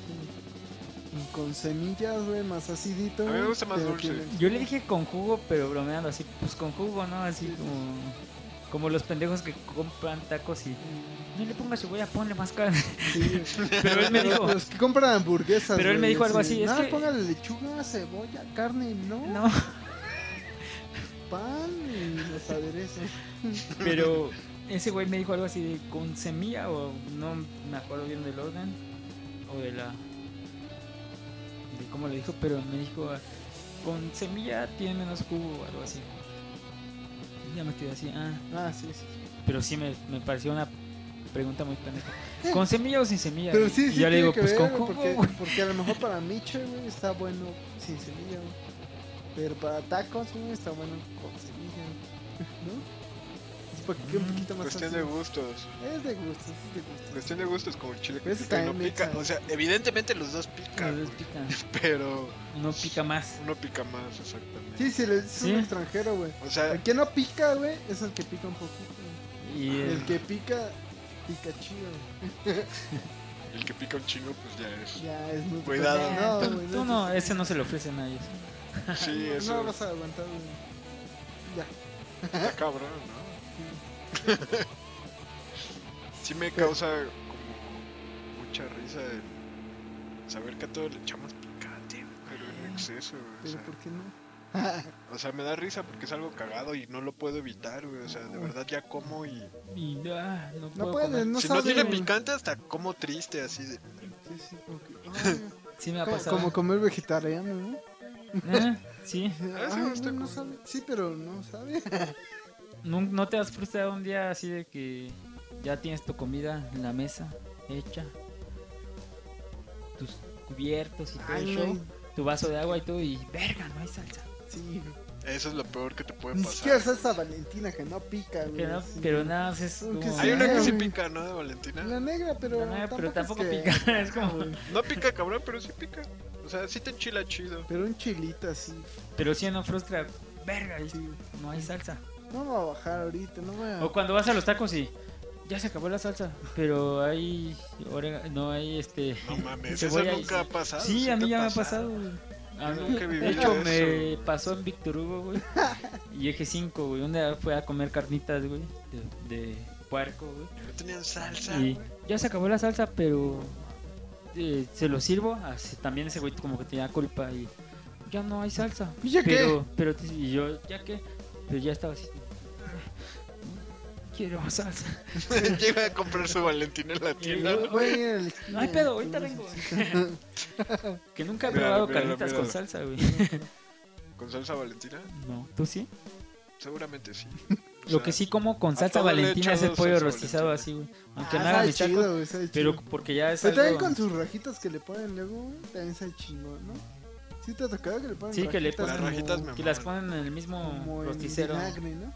Y con semillas, güey, más acidito. A mí me güey, gusta más dulce. tiene- Yo le dije con jugo, pero bromeando así, pues con jugo, ¿no? Así como, como los pendejos que compran tacos y no le pongas cebolla, ponle más carne. Sí, Pero él me dijo, Los que compran hamburguesas. Pero él me dijo algo así, es No, que- póngale lechuga, cebolla, carne, no. no, Pan y los aderezos. pero ese güey me dijo algo así de con semilla o no me acuerdo bien del orden o de la de cómo le dijo, pero me dijo ah, con semilla tiene menos jugo o algo así. Y ya me quedé así, ah, Ah, sí, sí. pero sí me, me pareció una pregunta muy pendeja. ¿Con semilla o sin semilla? Pero sí, Y sí, yo le digo, pues ver, con porque, a lo mejor para güey, está bueno sin semilla, güey. Pero para tacos, güey, está bueno con semilla, ¿no? Queda un poquito más Cuestión de gustos. Es de gustos, es de gustos. Cuestión de gustos como el chile que pica no pica. echa- O sea, evidentemente los dos pican, Los dos güey, pican. pero Uno pica más. uno pica más, exactamente. Sí, sí, le- es Sí. un extranjero, güey. O sea, El que no pica, güey, es el que pica un poquito. Y El que pica, pica chido. el que pica un chingo, pues ya es. Ya es muy Cuidado. No, tú no, no, ese no se le ofrece a nadie. Sí, no, eso no vas a aguantar, güey. Ya. está cabrón, ¿no? Sí me causa como mucha risa el saber que a todos le echamos picante, pero en exceso, güey, o Pero sea, ¿por qué no? o sea, me da risa porque es algo cagado y no lo puedo evitar, güey, o sea, de verdad ya como y... Y ah, no, No puedo puedes, comer. no si sabe. no tiene picante hasta como triste, así de... Sí, sí, como que- ay, Sí me ha pasado. como comer vegetariano, ¿no? Eh, sí. Ah, no, no sabe. Sí, pero no sabe. ¿No, no te has frustrado un día así de que ya tienes tu comida en la mesa hecha? Tus cubiertos y todo Ay, el no, show. Tu vaso de agua y todo y verga, no hay salsa. Sí. Eso es lo peor que te puede Ni pasar. siquiera salsa Valentina que no pica, güey. Que no- sí. pero nada es como- Hay una que sí pica, ¿no? De Valentina. La negra, pero. La negra, pero tampoco es que- pica, es como-. No pica cabrón, pero sí pica. O sea, sí te enchila chido. Pero un chilito así. Pero sí no frustra, verga, y Sí. no hay salsa. No me voy a bajar ahorita, no voy a... O cuando vas a los tacos y ya se acabó la salsa, pero hay orega- no hay este No mames, eso y- nunca ha pasado. Sí, a mí ya me ha pasa? pasado. güey. A mí- nunca he de vivido hecho, eso. me pasó en Víctor Hugo, güey. Y eje 5, güey. Un día fue a comer carnitas, güey, de, de puerco, güey. No tenían salsa. Y güey. ya se acabó la salsa, pero eh, se lo sirvo. Así, también ese güey como que tenía culpa y ya no hay salsa. ¿Y ya qué? pero, pero te- y yo, ¿ya qué? Pero ya estaba así. Quiero salsa. Llega a comprar su Valentina en la tienda. ¿no? La esquina. No hay pedo, ahorita vengo. que nunca he Míralo, probado míralo, carnitas míralo. con salsa, güey. ¿Con salsa Valentina? No, ¿tú sí? Seguramente sí. O Lo sea, que sí como con a salsa todo le valentina es el pollo salsa rostizado Valentina. así, güey. Ah, Aunque me haga sabe mis chido, güey, sabe pero chido. porque ya es Pero también algo... con sus rajitas que le ponen luego, güey, también sabe chingón, ¿no? ¿Sí te ha tocado que le ponen Sí, que le rajitas Las ponen, como- rajitas me que las ponen en el mismo como en rosticero. vinagre, ¿no?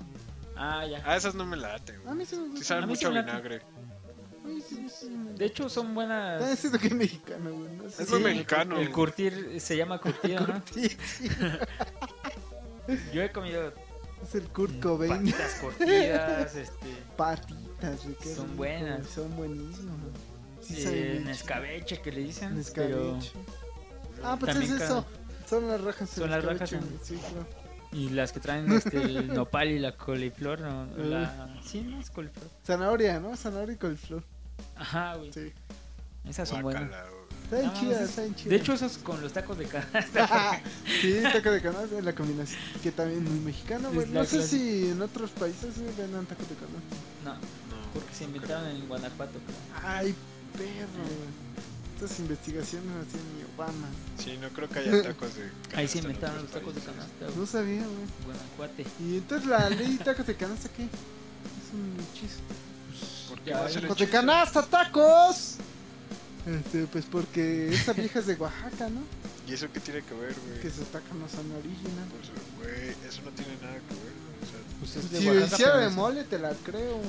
Ah, ya. Ah, esas no me laten. A güey. mí sí me Sí gusta. saben A mí sí mucho me a vinagre. A sí, sí me De hecho, son buenas... siento que es mexicano, güey. No sé Es muy mexicano. El curtir se llama curtido, ¿no? Sí, sí, Yo he comido Es el Kurt Cobain. patitas curtidas, este... Patitas, güey. qué Son rico, buenas. güey, Son buenísimas. Sí, eh, saben bien escabeche que le dicen, pero... Escabeche. Ah, pues También es eso. Son las rajas. Son en las escabeche, rajas en- güey, Sí, claro. Y las que traen este, el nopal y la coliflor, ¿no? La... Sí, no es coliflor. Zanahoria, ¿no? Zanahoria y coliflor. Ajá, güey. Sí. Esas son buenas. Guácala, güey. Está bien No, chidas, sí. está bien chidas. De hecho, esos con los tacos de canasta. sí, taco de canasta es la combinación. Que también es muy mexicano, güey. No sé clase- si en otros países vendan taco de canasta. No, No. porque se inventaron en Guanajuato. creo. Ay, perro, güey. Estas investigaciones en mi Obama. Sí, no creo que haya tacos de Ahí se canasta en inventaron los tacos de canasta, No sabía, güey. Guanajuate. Y entonces la ley tacos de canasta, ¿qué? Es un hechizo. ¿Por qué Ya, va a ser ¡Tacos de canasta, tacos! Este, pues porque esta vieja es de Oaxaca, ¿no? ¿Y eso qué tiene que ver, güey? Que sus tacos no son original. Pues, güey, eso no tiene nada que ver. Pues es de Si hiciera pero de mole, te la creo.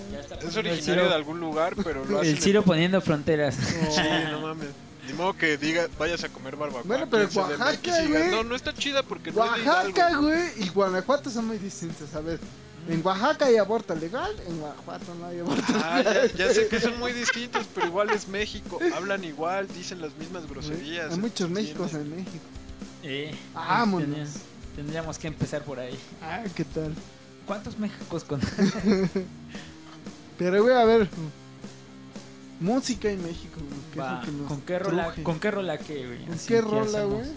es originario de algún lugar, pero lo El Ciro poniendo fronteras. Sí, no mames. Ni modo que diga, vayas a comer barbacoa. Bueno, pero Oaxaca, güey. No, no está chida porque no Oaxaca, Hidalgo". güey, y Guanajuato son muy distintos. A ver, en Oaxaca hay aborto legal, en Guanajuato no hay aborto Ah, legal. ya, ya sé que son muy distintos, pero igual es México. Hablan igual, dicen las mismas groserías. Hay muchos. Méxicos en México. Eh, Vámonos. tendríamos- Tendríamos que empezar por ahí. Ah, ¿qué tal? ¿Cuántos Méxicos con Pero, güey, a ver. Música en México, güey. ¿qué es Va, lo que nos ¿Con qué rola? truje? ¿Con qué rola qué, güey? ¿Con Así qué que rola, hacemos. güey?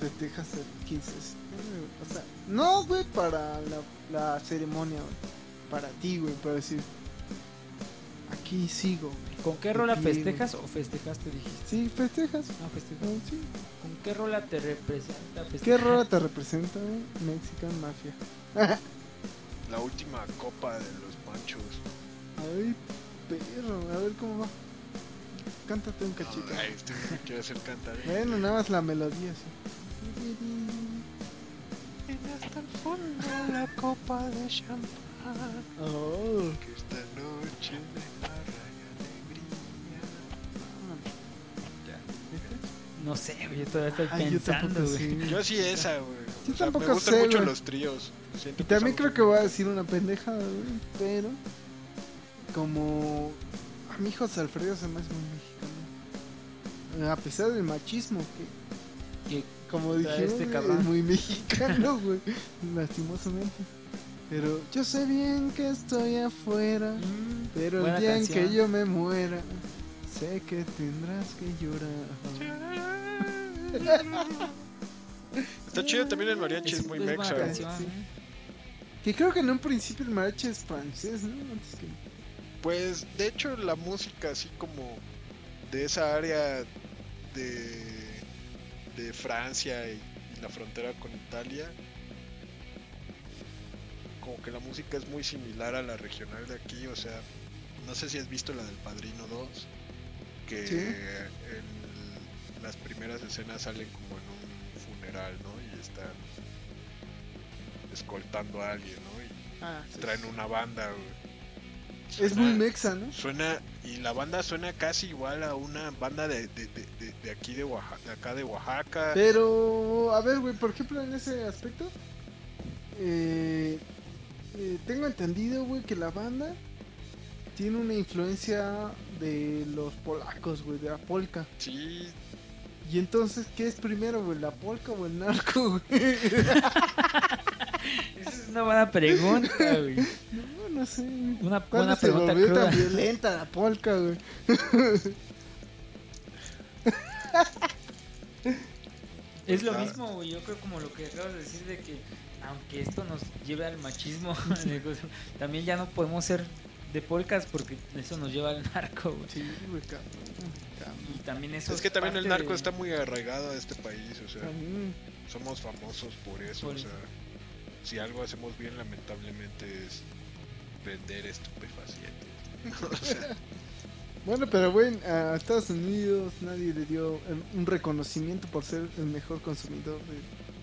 Festejas el 15 de septiembre, güey. O sea, no, güey, para la, la ceremonia, güey. Para ti, güey, para decir. Aquí sigo, güey. ¿Con qué rola festejas o festejaste, dijiste? Sí, festejas. Ah, festejas. Ah, sí. ¿Con qué rola te representa ¿Qué rola te representa, güey? Mexican Mafia. La última copa de los machos. Ay, perro, a ver cómo va. Cántate un cachito. Ay, este me quiere hacer cantar. Bueno, nada más la melodía, sí. hasta el fondo la copa de champán. Oh, Que esta noche me No sé, güey, yo todavía estoy Ay, yo pensando, tampoco güey. sé. Yo sí esa, güey. Yo O sea, tampoco me gustan sé, mucho güey. los tríos. Siento Y también creo que voy a decir una pendejada, güey. Pero, como a mi hijo Alfredo se me hace muy mexicano. A pesar del machismo, que, Que- como dijimos, este cabrón. es muy mexicano, güey. Lastimosamente. Pero yo sé bien que estoy afuera. Mm, Pero el día en que yo me muera, sé que tendrás que llorar. Está chido también el mariachi, es, muy buena mexa. canción, Sí. ¿eh? Que creo que en un principio el mariachi es francés, ¿no? Antes que... Pues de hecho la música así como de esa área de, de Francia y, y la frontera con Italia, como que la música es muy similar a la regional de aquí, o sea, no sé si has visto la del Padrino 2, que Sí. en las primeras escenas salen como en un funeral, ¿no? Y están escoltando a alguien, ¿no? Y Ah, sí, traen sí. una banda, güey. Es muy Suena- mexa, ¿no? Suena, y la banda suena casi igual a una banda de, de, de, de- de aquí de Oaxaca, de acá de Oaxaca. Pero, a ver, güey, por ejemplo, en ese aspecto, eh, eh, tengo entendido, güey, que la banda tiene una influencia de los polacos, güey, de la polka. Sí, Y entonces, ¿qué es primero, güey, la polka o el narco, güey? Esa es una buena pregunta, güey. No, no sé. güey. Una ¿Cuándo buena se pregunta volvió cruda. tan violenta la polka, güey? Es lo mismo, güey. Yo creo como lo que acabas de decir de que aunque esto nos lleve al machismo, también ya no podemos ser de polcas porque eso nos lleva al narco, güey. Sí, güey, cabrón. Cabrón. Y también eso es que también el narco de- está muy arraigado a este país, o sea, También. somos famosos por eso, Por o eso. sea, si algo hacemos bien lamentablemente es vender estupefacientes. o sea, Bueno, pero güey, a Estados Unidos nadie le dio eh, un reconocimiento por ser el mejor consumidor de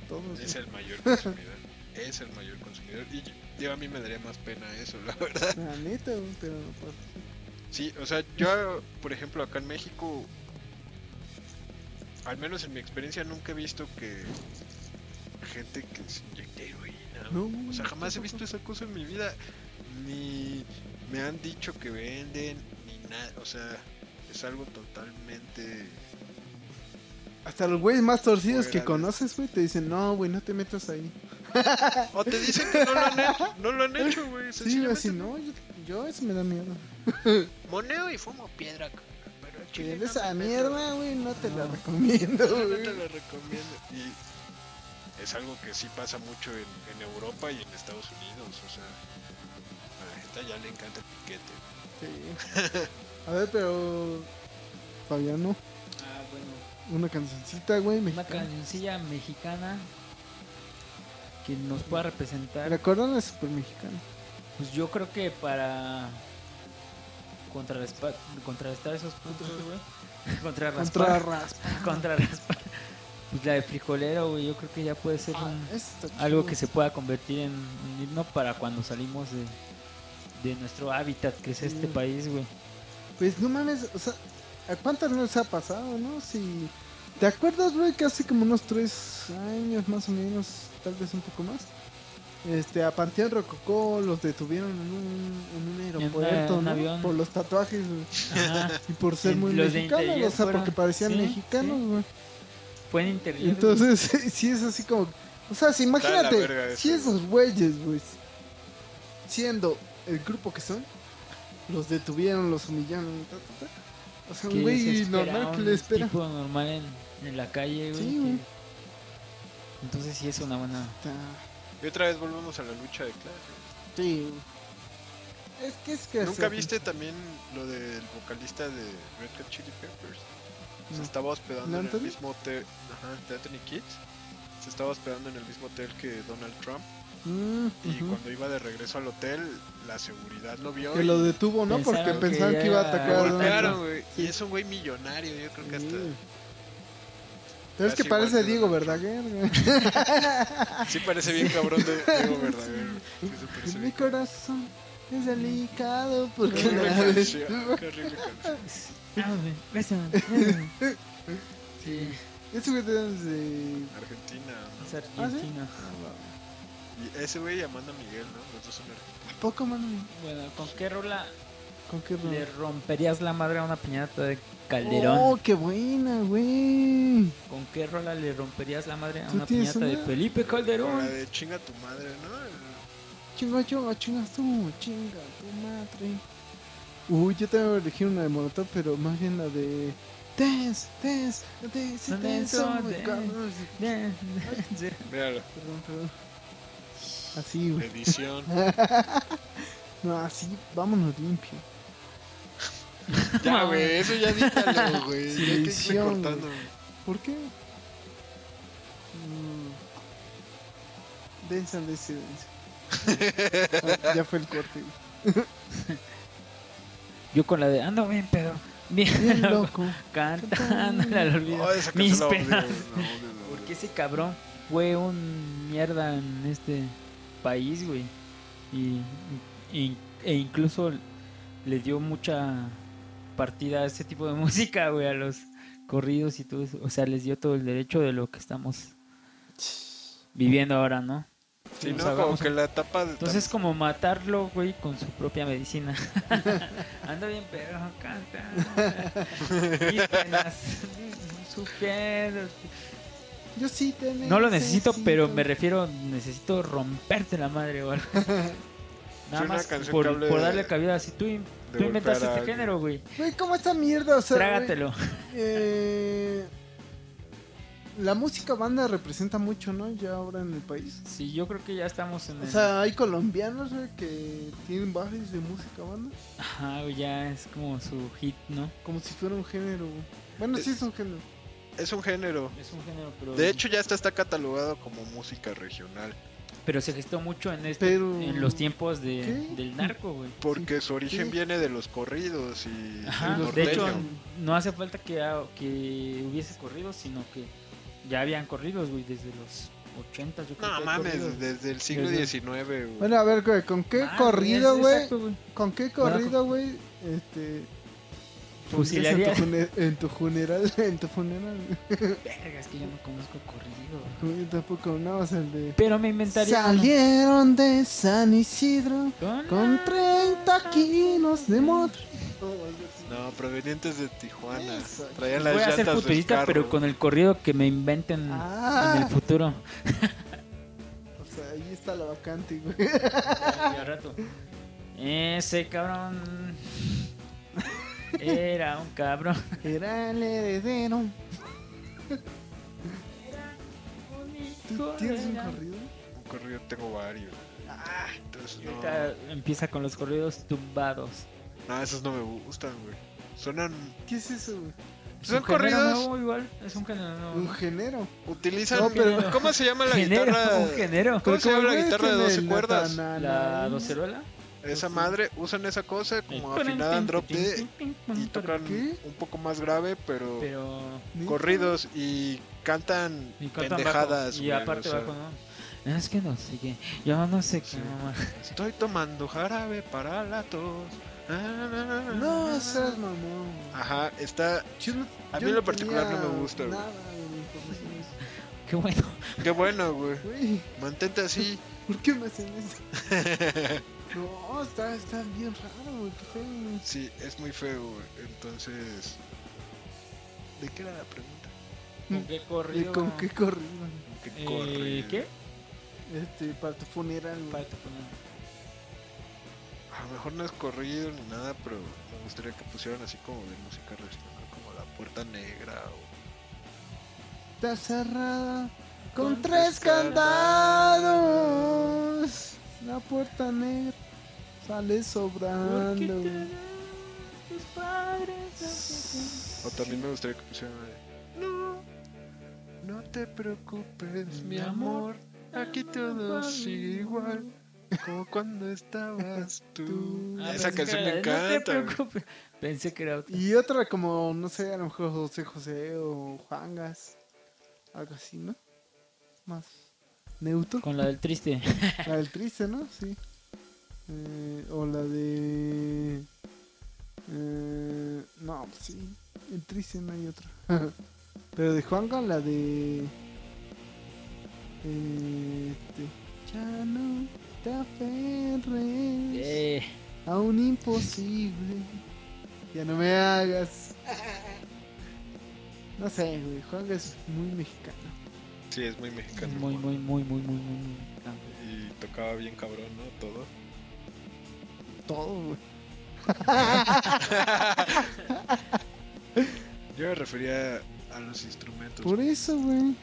todos. es el mayor consumidor, es el mayor consumidor y yo, yo a mí me daría más pena eso, la verdad. La neta, pero pues, Sí, o sea, yo, por ejemplo, acá en México, al menos en mi experiencia, nunca he visto que gente que se inyecte heroína. No, o sea, jamás he visto esa cosa en mi vida. Ni me han dicho que venden, ni nada. O sea, es algo totalmente. hasta los güeyes más torcidos que conoces, güey, te dicen, no, güey, no te metas ahí. O te dicen que no lo han hecho, no lo han hecho, güey. Sí, así, no, yo, yo eso me da miedo. Moneo y fumo piedra. Pero chile no esa mierda, güey, no te la recomiendo, No, te lo recomiendo. Y es algo que sí pasa mucho en, en Europa y en Estados Unidos. O sea, a la gente ya le encanta el piquete. Sí. A ver, pero. Fabiano, Ah, bueno. una cancioncita, güey, Una mexicana. cancioncilla mexicana que nos pueda representar. Recuerdan es super mexicana. Pues yo creo que para contrarrestar, contrarrestar esos puntos, güey. Contrarraspar. Contra raspa. Contrarraspar. Pues la de frijolero, güey. Yo creo que ya puede ser Ah, un- algo que se pueda convertir en un himno para cuando salimos de, de nuestro hábitat, que es este país, güey. Pues no mames, o sea, ¿a cuántas nos ha pasado, no? Si. ¿Te acuerdas, güey, que hace como unos tres años más o menos, tal vez un poco más? Este, a Panteón Rococó los detuvieron en un, en un aeropuerto, un ¿no? avión. Por los tatuajes. Y por ser muy los mexicanos, o sea, porque parecían sí, mexicanos, sí. güey. Interior. Entonces, sí es así como. O sea, si imagínate, si eso, esos güeyes, güey, siendo el grupo que son, los detuvieron, los humillaron, ta, ta, ta. O sea, ¿Qué un güey normal que le espera. tipo normal en, en la calle, güey. Sí, que-. Entonces sí es una buena... Ta- Y otra vez volvemos a la lucha de clases. Sí. Es que es que. ¿Nunca así- viste también lo del vocalista de Red Hot Chili Peppers? Se No. estaba hospedando en el mismo hotel. Ajá, de Anthony Kids. Se estaba hospedando en el mismo hotel que Donald Trump. Mm, Y cuando iba de regreso al hotel, la seguridad lo vio. Que y lo detuvo, ¿no? Pensaron Porque que pensaban que, iba a atacar lo golpearon, güey. Sí. Y es un güey millonario, yo creo que hasta. Sí. Pero es que parece igual Diego Verdaguer, güey. Sí parece bien cabrón de Diego verdadero. Sí, Mi bien. corazón es delicado porque Qué canción, qué horrible canción. Ah. Sí, Ese güey de... Argentina, es ¿no? argentino. Y ese güey llamando a Miguel, ¿no? Los dos son argentinos. ¿A poco, mano? Bueno, ¿con qué rola ¿Con qué le rollo? romperías la madre a una piñata de Calderón? Oh, qué buena, güey. ¿Con qué rola le romperías la madre a ¿Tú una piñata de? Felipe Con la Calderón? de chinga tu madre, ¿no? Chinga, chinga, chingas tú, chinga tu madre. Uy, yo también voy a elegir una de Molotov, pero más bien la de... Dance, dance, dance, Dance, dance, oh my dance. Sí. Míralo, Perdón, perdón. Así, güey. edición. No, así, vámonos limpio. Ya, güey, eso ya dítalo, güey. Sin ya hay que irle cortando. ¿Por qué? Mm. Densa, densa. Ah, ya fue el corte. güey. Yo con la de ando bien pedo, bien, Bien loco, cantando al olvido. Oh, esa mis canción la odio, penas. la odio, la odio. Porque ese cabrón fue un mierda en este país, güey. Y, y- e incluso le dio mucha partida a ese tipo de música, güey, a los corridos y todo eso. O sea, les dio todo el derecho de lo que estamos viviendo ahora, ¿no? Sí, no, como que la tapa de Entonces es como matarlo, güey, con su propia medicina. Anda bien perro, canta. Mis penas, su pedo. Yo sí te No lo necesito, pero me refiero, necesito romperte la madre o algo. Nada más por, darle cabida. Si tú, de tú inventaste este género, güey, Güey, ¿cómo esta mierda? O sea, güey, trágatelo. eh, la música banda representa mucho, ¿no? Ya ahora en el país. Sí, yo creo que ya estamos en O el... sea, hay colombianos, güey, que tienen bares de música banda. Ajá, güey, ya es como su hit, ¿no? Como si fuera un género. güey. Bueno, sí es un género. Es un género. Es un género, pero... De hecho, ya está, está catalogado como música regional. Pero se gestó mucho en este, Pero- en los tiempos de, del narco, güey. Porque su origen viene de los corridos y Ajá, del los de hecho, no hace falta que, que hubiese corridos, sino que ya habían corridos, güey, desde los 80, yo creo que No mames, desde el siglo Desde- XIX, güey. Bueno, a ver, güey, ¿con qué Ah, corrido, güey? ¿Con qué corrido, güey? Este. Fusilaría. En tu, fune- en tu funeral, en tu funeral. Verga, es que yo no conozco corrido. Yo tampoco, no, o sea, el de. Pero me inventaría uno. Salieron de San Isidro Con con 30 kilos de moto. No, provenientes de Tijuana. Eso. Traían Voy las a ser futurista, pero con el corrido que me inventen en Ah, el futuro. o sea, ahí está la vacante, güey. Y al rato. Ese cabrón. Era un cabrón. Era el heredero. ¿Tú tienes un corrido? Un corrido tengo varios. Ah, Entonces, no. ahorita Empieza con los corridos tumbados. No, esos no me gustan, güey. Suenan. ¿qué es eso, güey? Son un género corridos. nuevo igual. Es un género nuevo. Un género. Utilizan. No, pero- ¿Cómo se llama la guitarra? un género. ¿Cómo se llama la guitarra de en 12 el cuerdas? La docerola. Esa madre usan esa cosa como afinada en drop D y tocan un poco más grave, pero, corridos y cantan Y cantan pendejadas. bajo. Y aparte o sea, bajo, ¿no? Es que no sé qué. Yo no sé qué, mamá. Estoy tomando jarabe para la tos. Ah, No, seas mamón. Ajá, está. Yo no- A yo mí en lo particular no me gusta, güey. Qué bueno. Qué bueno, güey. Güey, Mantente así. ¿por qué me hacen eso? No, está, está bien raro, güey. Qué feo. güey. Sí, es muy feo, güey. Entonces. ¿De qué era la pregunta? ¿Con qué ¿Y corrido? con qué corrido? ¿Qué Eh, corrido? ¿Qué? Este, para tu funeral, güey. Para tu funeral. A lo mejor no es corrido ni nada, pero me gustaría que pusieran así como de música regional, como La Puerta Negra o Está cerrada con, Con tres tres candados. La puerta negra sale ¿Por qué sobrando. tus padres? O también me gustaría que pusieran de, No, no te preocupes, mi amor. Aquí todo sigue igual. Como cuando estabas tú. Ah, Esa canción me era- No te encanta. preocupes. Pensé que era otra. Y otra como, no sé, a lo mejor José José o Juangas. Algo así, ¿no? Más neutro. Con la del triste. La del triste, ¿no? Sí. Eh, o la de... eh, no, pues sí. El triste no hay otra. Pero de Juanga, la de... este, ya no te aferres Eh, a un imposible. Ya no me hagas. No sé, güey. Juanga es muy mexicano. Sí, es muy mexicano. muy, muy, muy, muy, muy, muy. muy mexicano. Y tocaba bien cabrón, ¿no? Todo. Todo, güey. Yo me refería a los instrumentos. Por eso, güey.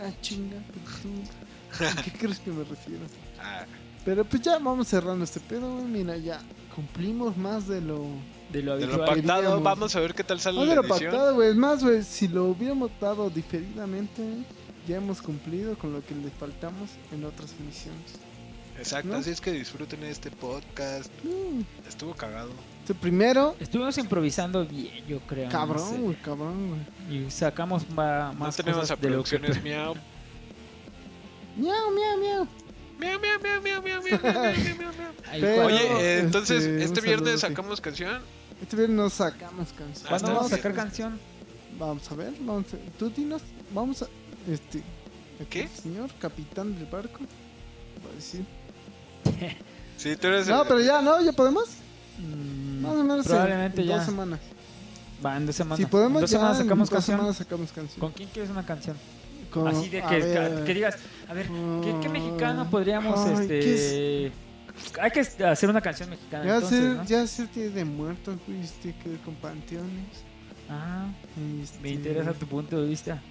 Ah, chinga, tú. ¿a ¿Qué crees que me refiero? Ah, Pero pues ya vamos cerrando este pedo, güey. Mira, ya cumplimos más de lo. De lo de lo pactado, vamos a ver qué tal sale Más la de lo edición. pactado, güey. Es más, güey, si lo hubiéramos dado diferidamente, ya hemos cumplido con lo que le faltamos en otras emisiones. Exacto, ¿No? así es que disfruten este podcast. Mm, Estuvo cagado. Este primero, Estuvimos improvisando bien, yo creo. no sé. cabrón, güey, cabrón, güey. Y sacamos ma- No más tenemos a cosas de lo que... producciones miau. Miau, miau, miau. Miau, miau, miau, miau, miau, miau, miau, miau, Oye, eh, este, entonces, este saludo, viernes sí. sacamos canción. Este viernes nos sacamos canciones. Ah, ¿cuándo está vamos a sacar canción? Vamos a ver, vamos a... Tú dinos, vamos a... Este... ¿Qué? señor capitán del barco. para decir. Sí, tú eres No, el- pero ya, ¿no? ¿Ya podemos? Mm, Más o menos en- probablemente en ya. dos semanas. Va, en dos semanas. Si podemos, en dos ya semanas en sacamos dos canción. semanas sacamos canción. ¿Con quién quieres una canción? Con- Así de a que, ver, que digas, a ver, ¿qué, qué mexicano podríamos, ay, este... Hay que hacer una canción mexicana, Ya entonces, ser, ¿no? ya ser de muertos, güey, este, que con panteones. Ah, Este, me interesa tu punto de vista.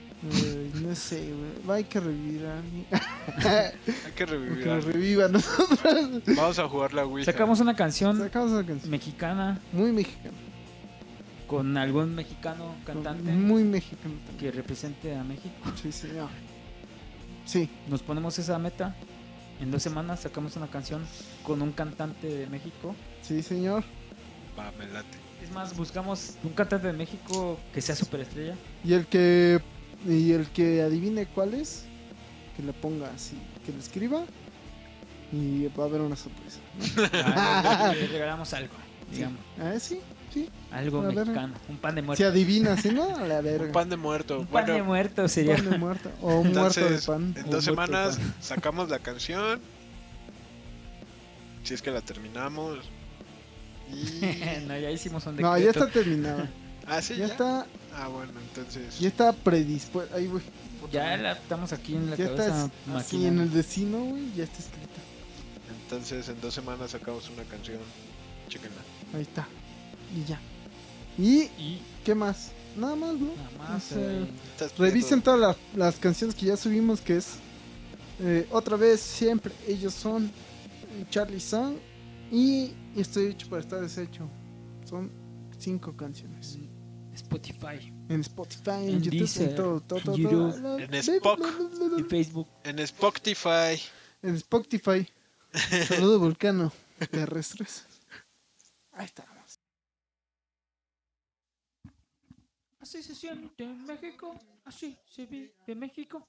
No sé, güey. Hay que revivir a alguien. Hay que revivir. que reviva nosotros. Vamos a jugar la Ouija. Sacamos una canción Sacamos una canción. mexicana Muy mexicana. con algún mexicano cantante Muy mexicano también. que represente a México. Sí, señor. Sí, Nos ponemos esa meta. En dos semanas sacamos una canción con un cantante de México. sí, señor. Va, me late. Es más, buscamos un cantante de México que sea superestrella. Y el que y el que adivine cuál es, que le ponga así, que lo escriba y va a haber una sorpresa. ¿no? Ah, le, regalamos algo, digamos. Ah, sí, sí. Algo A ver. mexicano. Un pan de Si muerto. adivina, si no, a la verga. Un pan de muerto. Un pan de muerto sería. Pan de muerto. O un muerto de entonces, pan. en Un dos semanas sacamos la canción. Si es que la terminamos. Y... no, ya hicimos un No, ya decreto. está terminada. Ah, sí, Ya ya. está, Ah, bueno, entonces. ya está predispuesta. Ahí, güey. Ya la estamos aquí en la Ya cabeza está así en el destino, güey. Ya está escrita. Entonces, en dos semanas sacamos una canción. Chéquenla. Ahí está. Y ya. ¿Y Y qué más? Nada más, ¿no? nada más. Eh, Revisen todas las, las canciones que ya subimos, que es eh, otra vez, siempre, ellos son eh, Charlie Song y Estoy hecho para estar deshecho. Son cinco canciones. Spotify En Spotify, en, En YouTube, Deezer, en todo, todo, todo. YouTube, todo. en Spock. y Facebook. En Spotify. En Spotify. Saludo Vulcano. Terrestres. Ahí estamos. Así se siente México, así se vive México.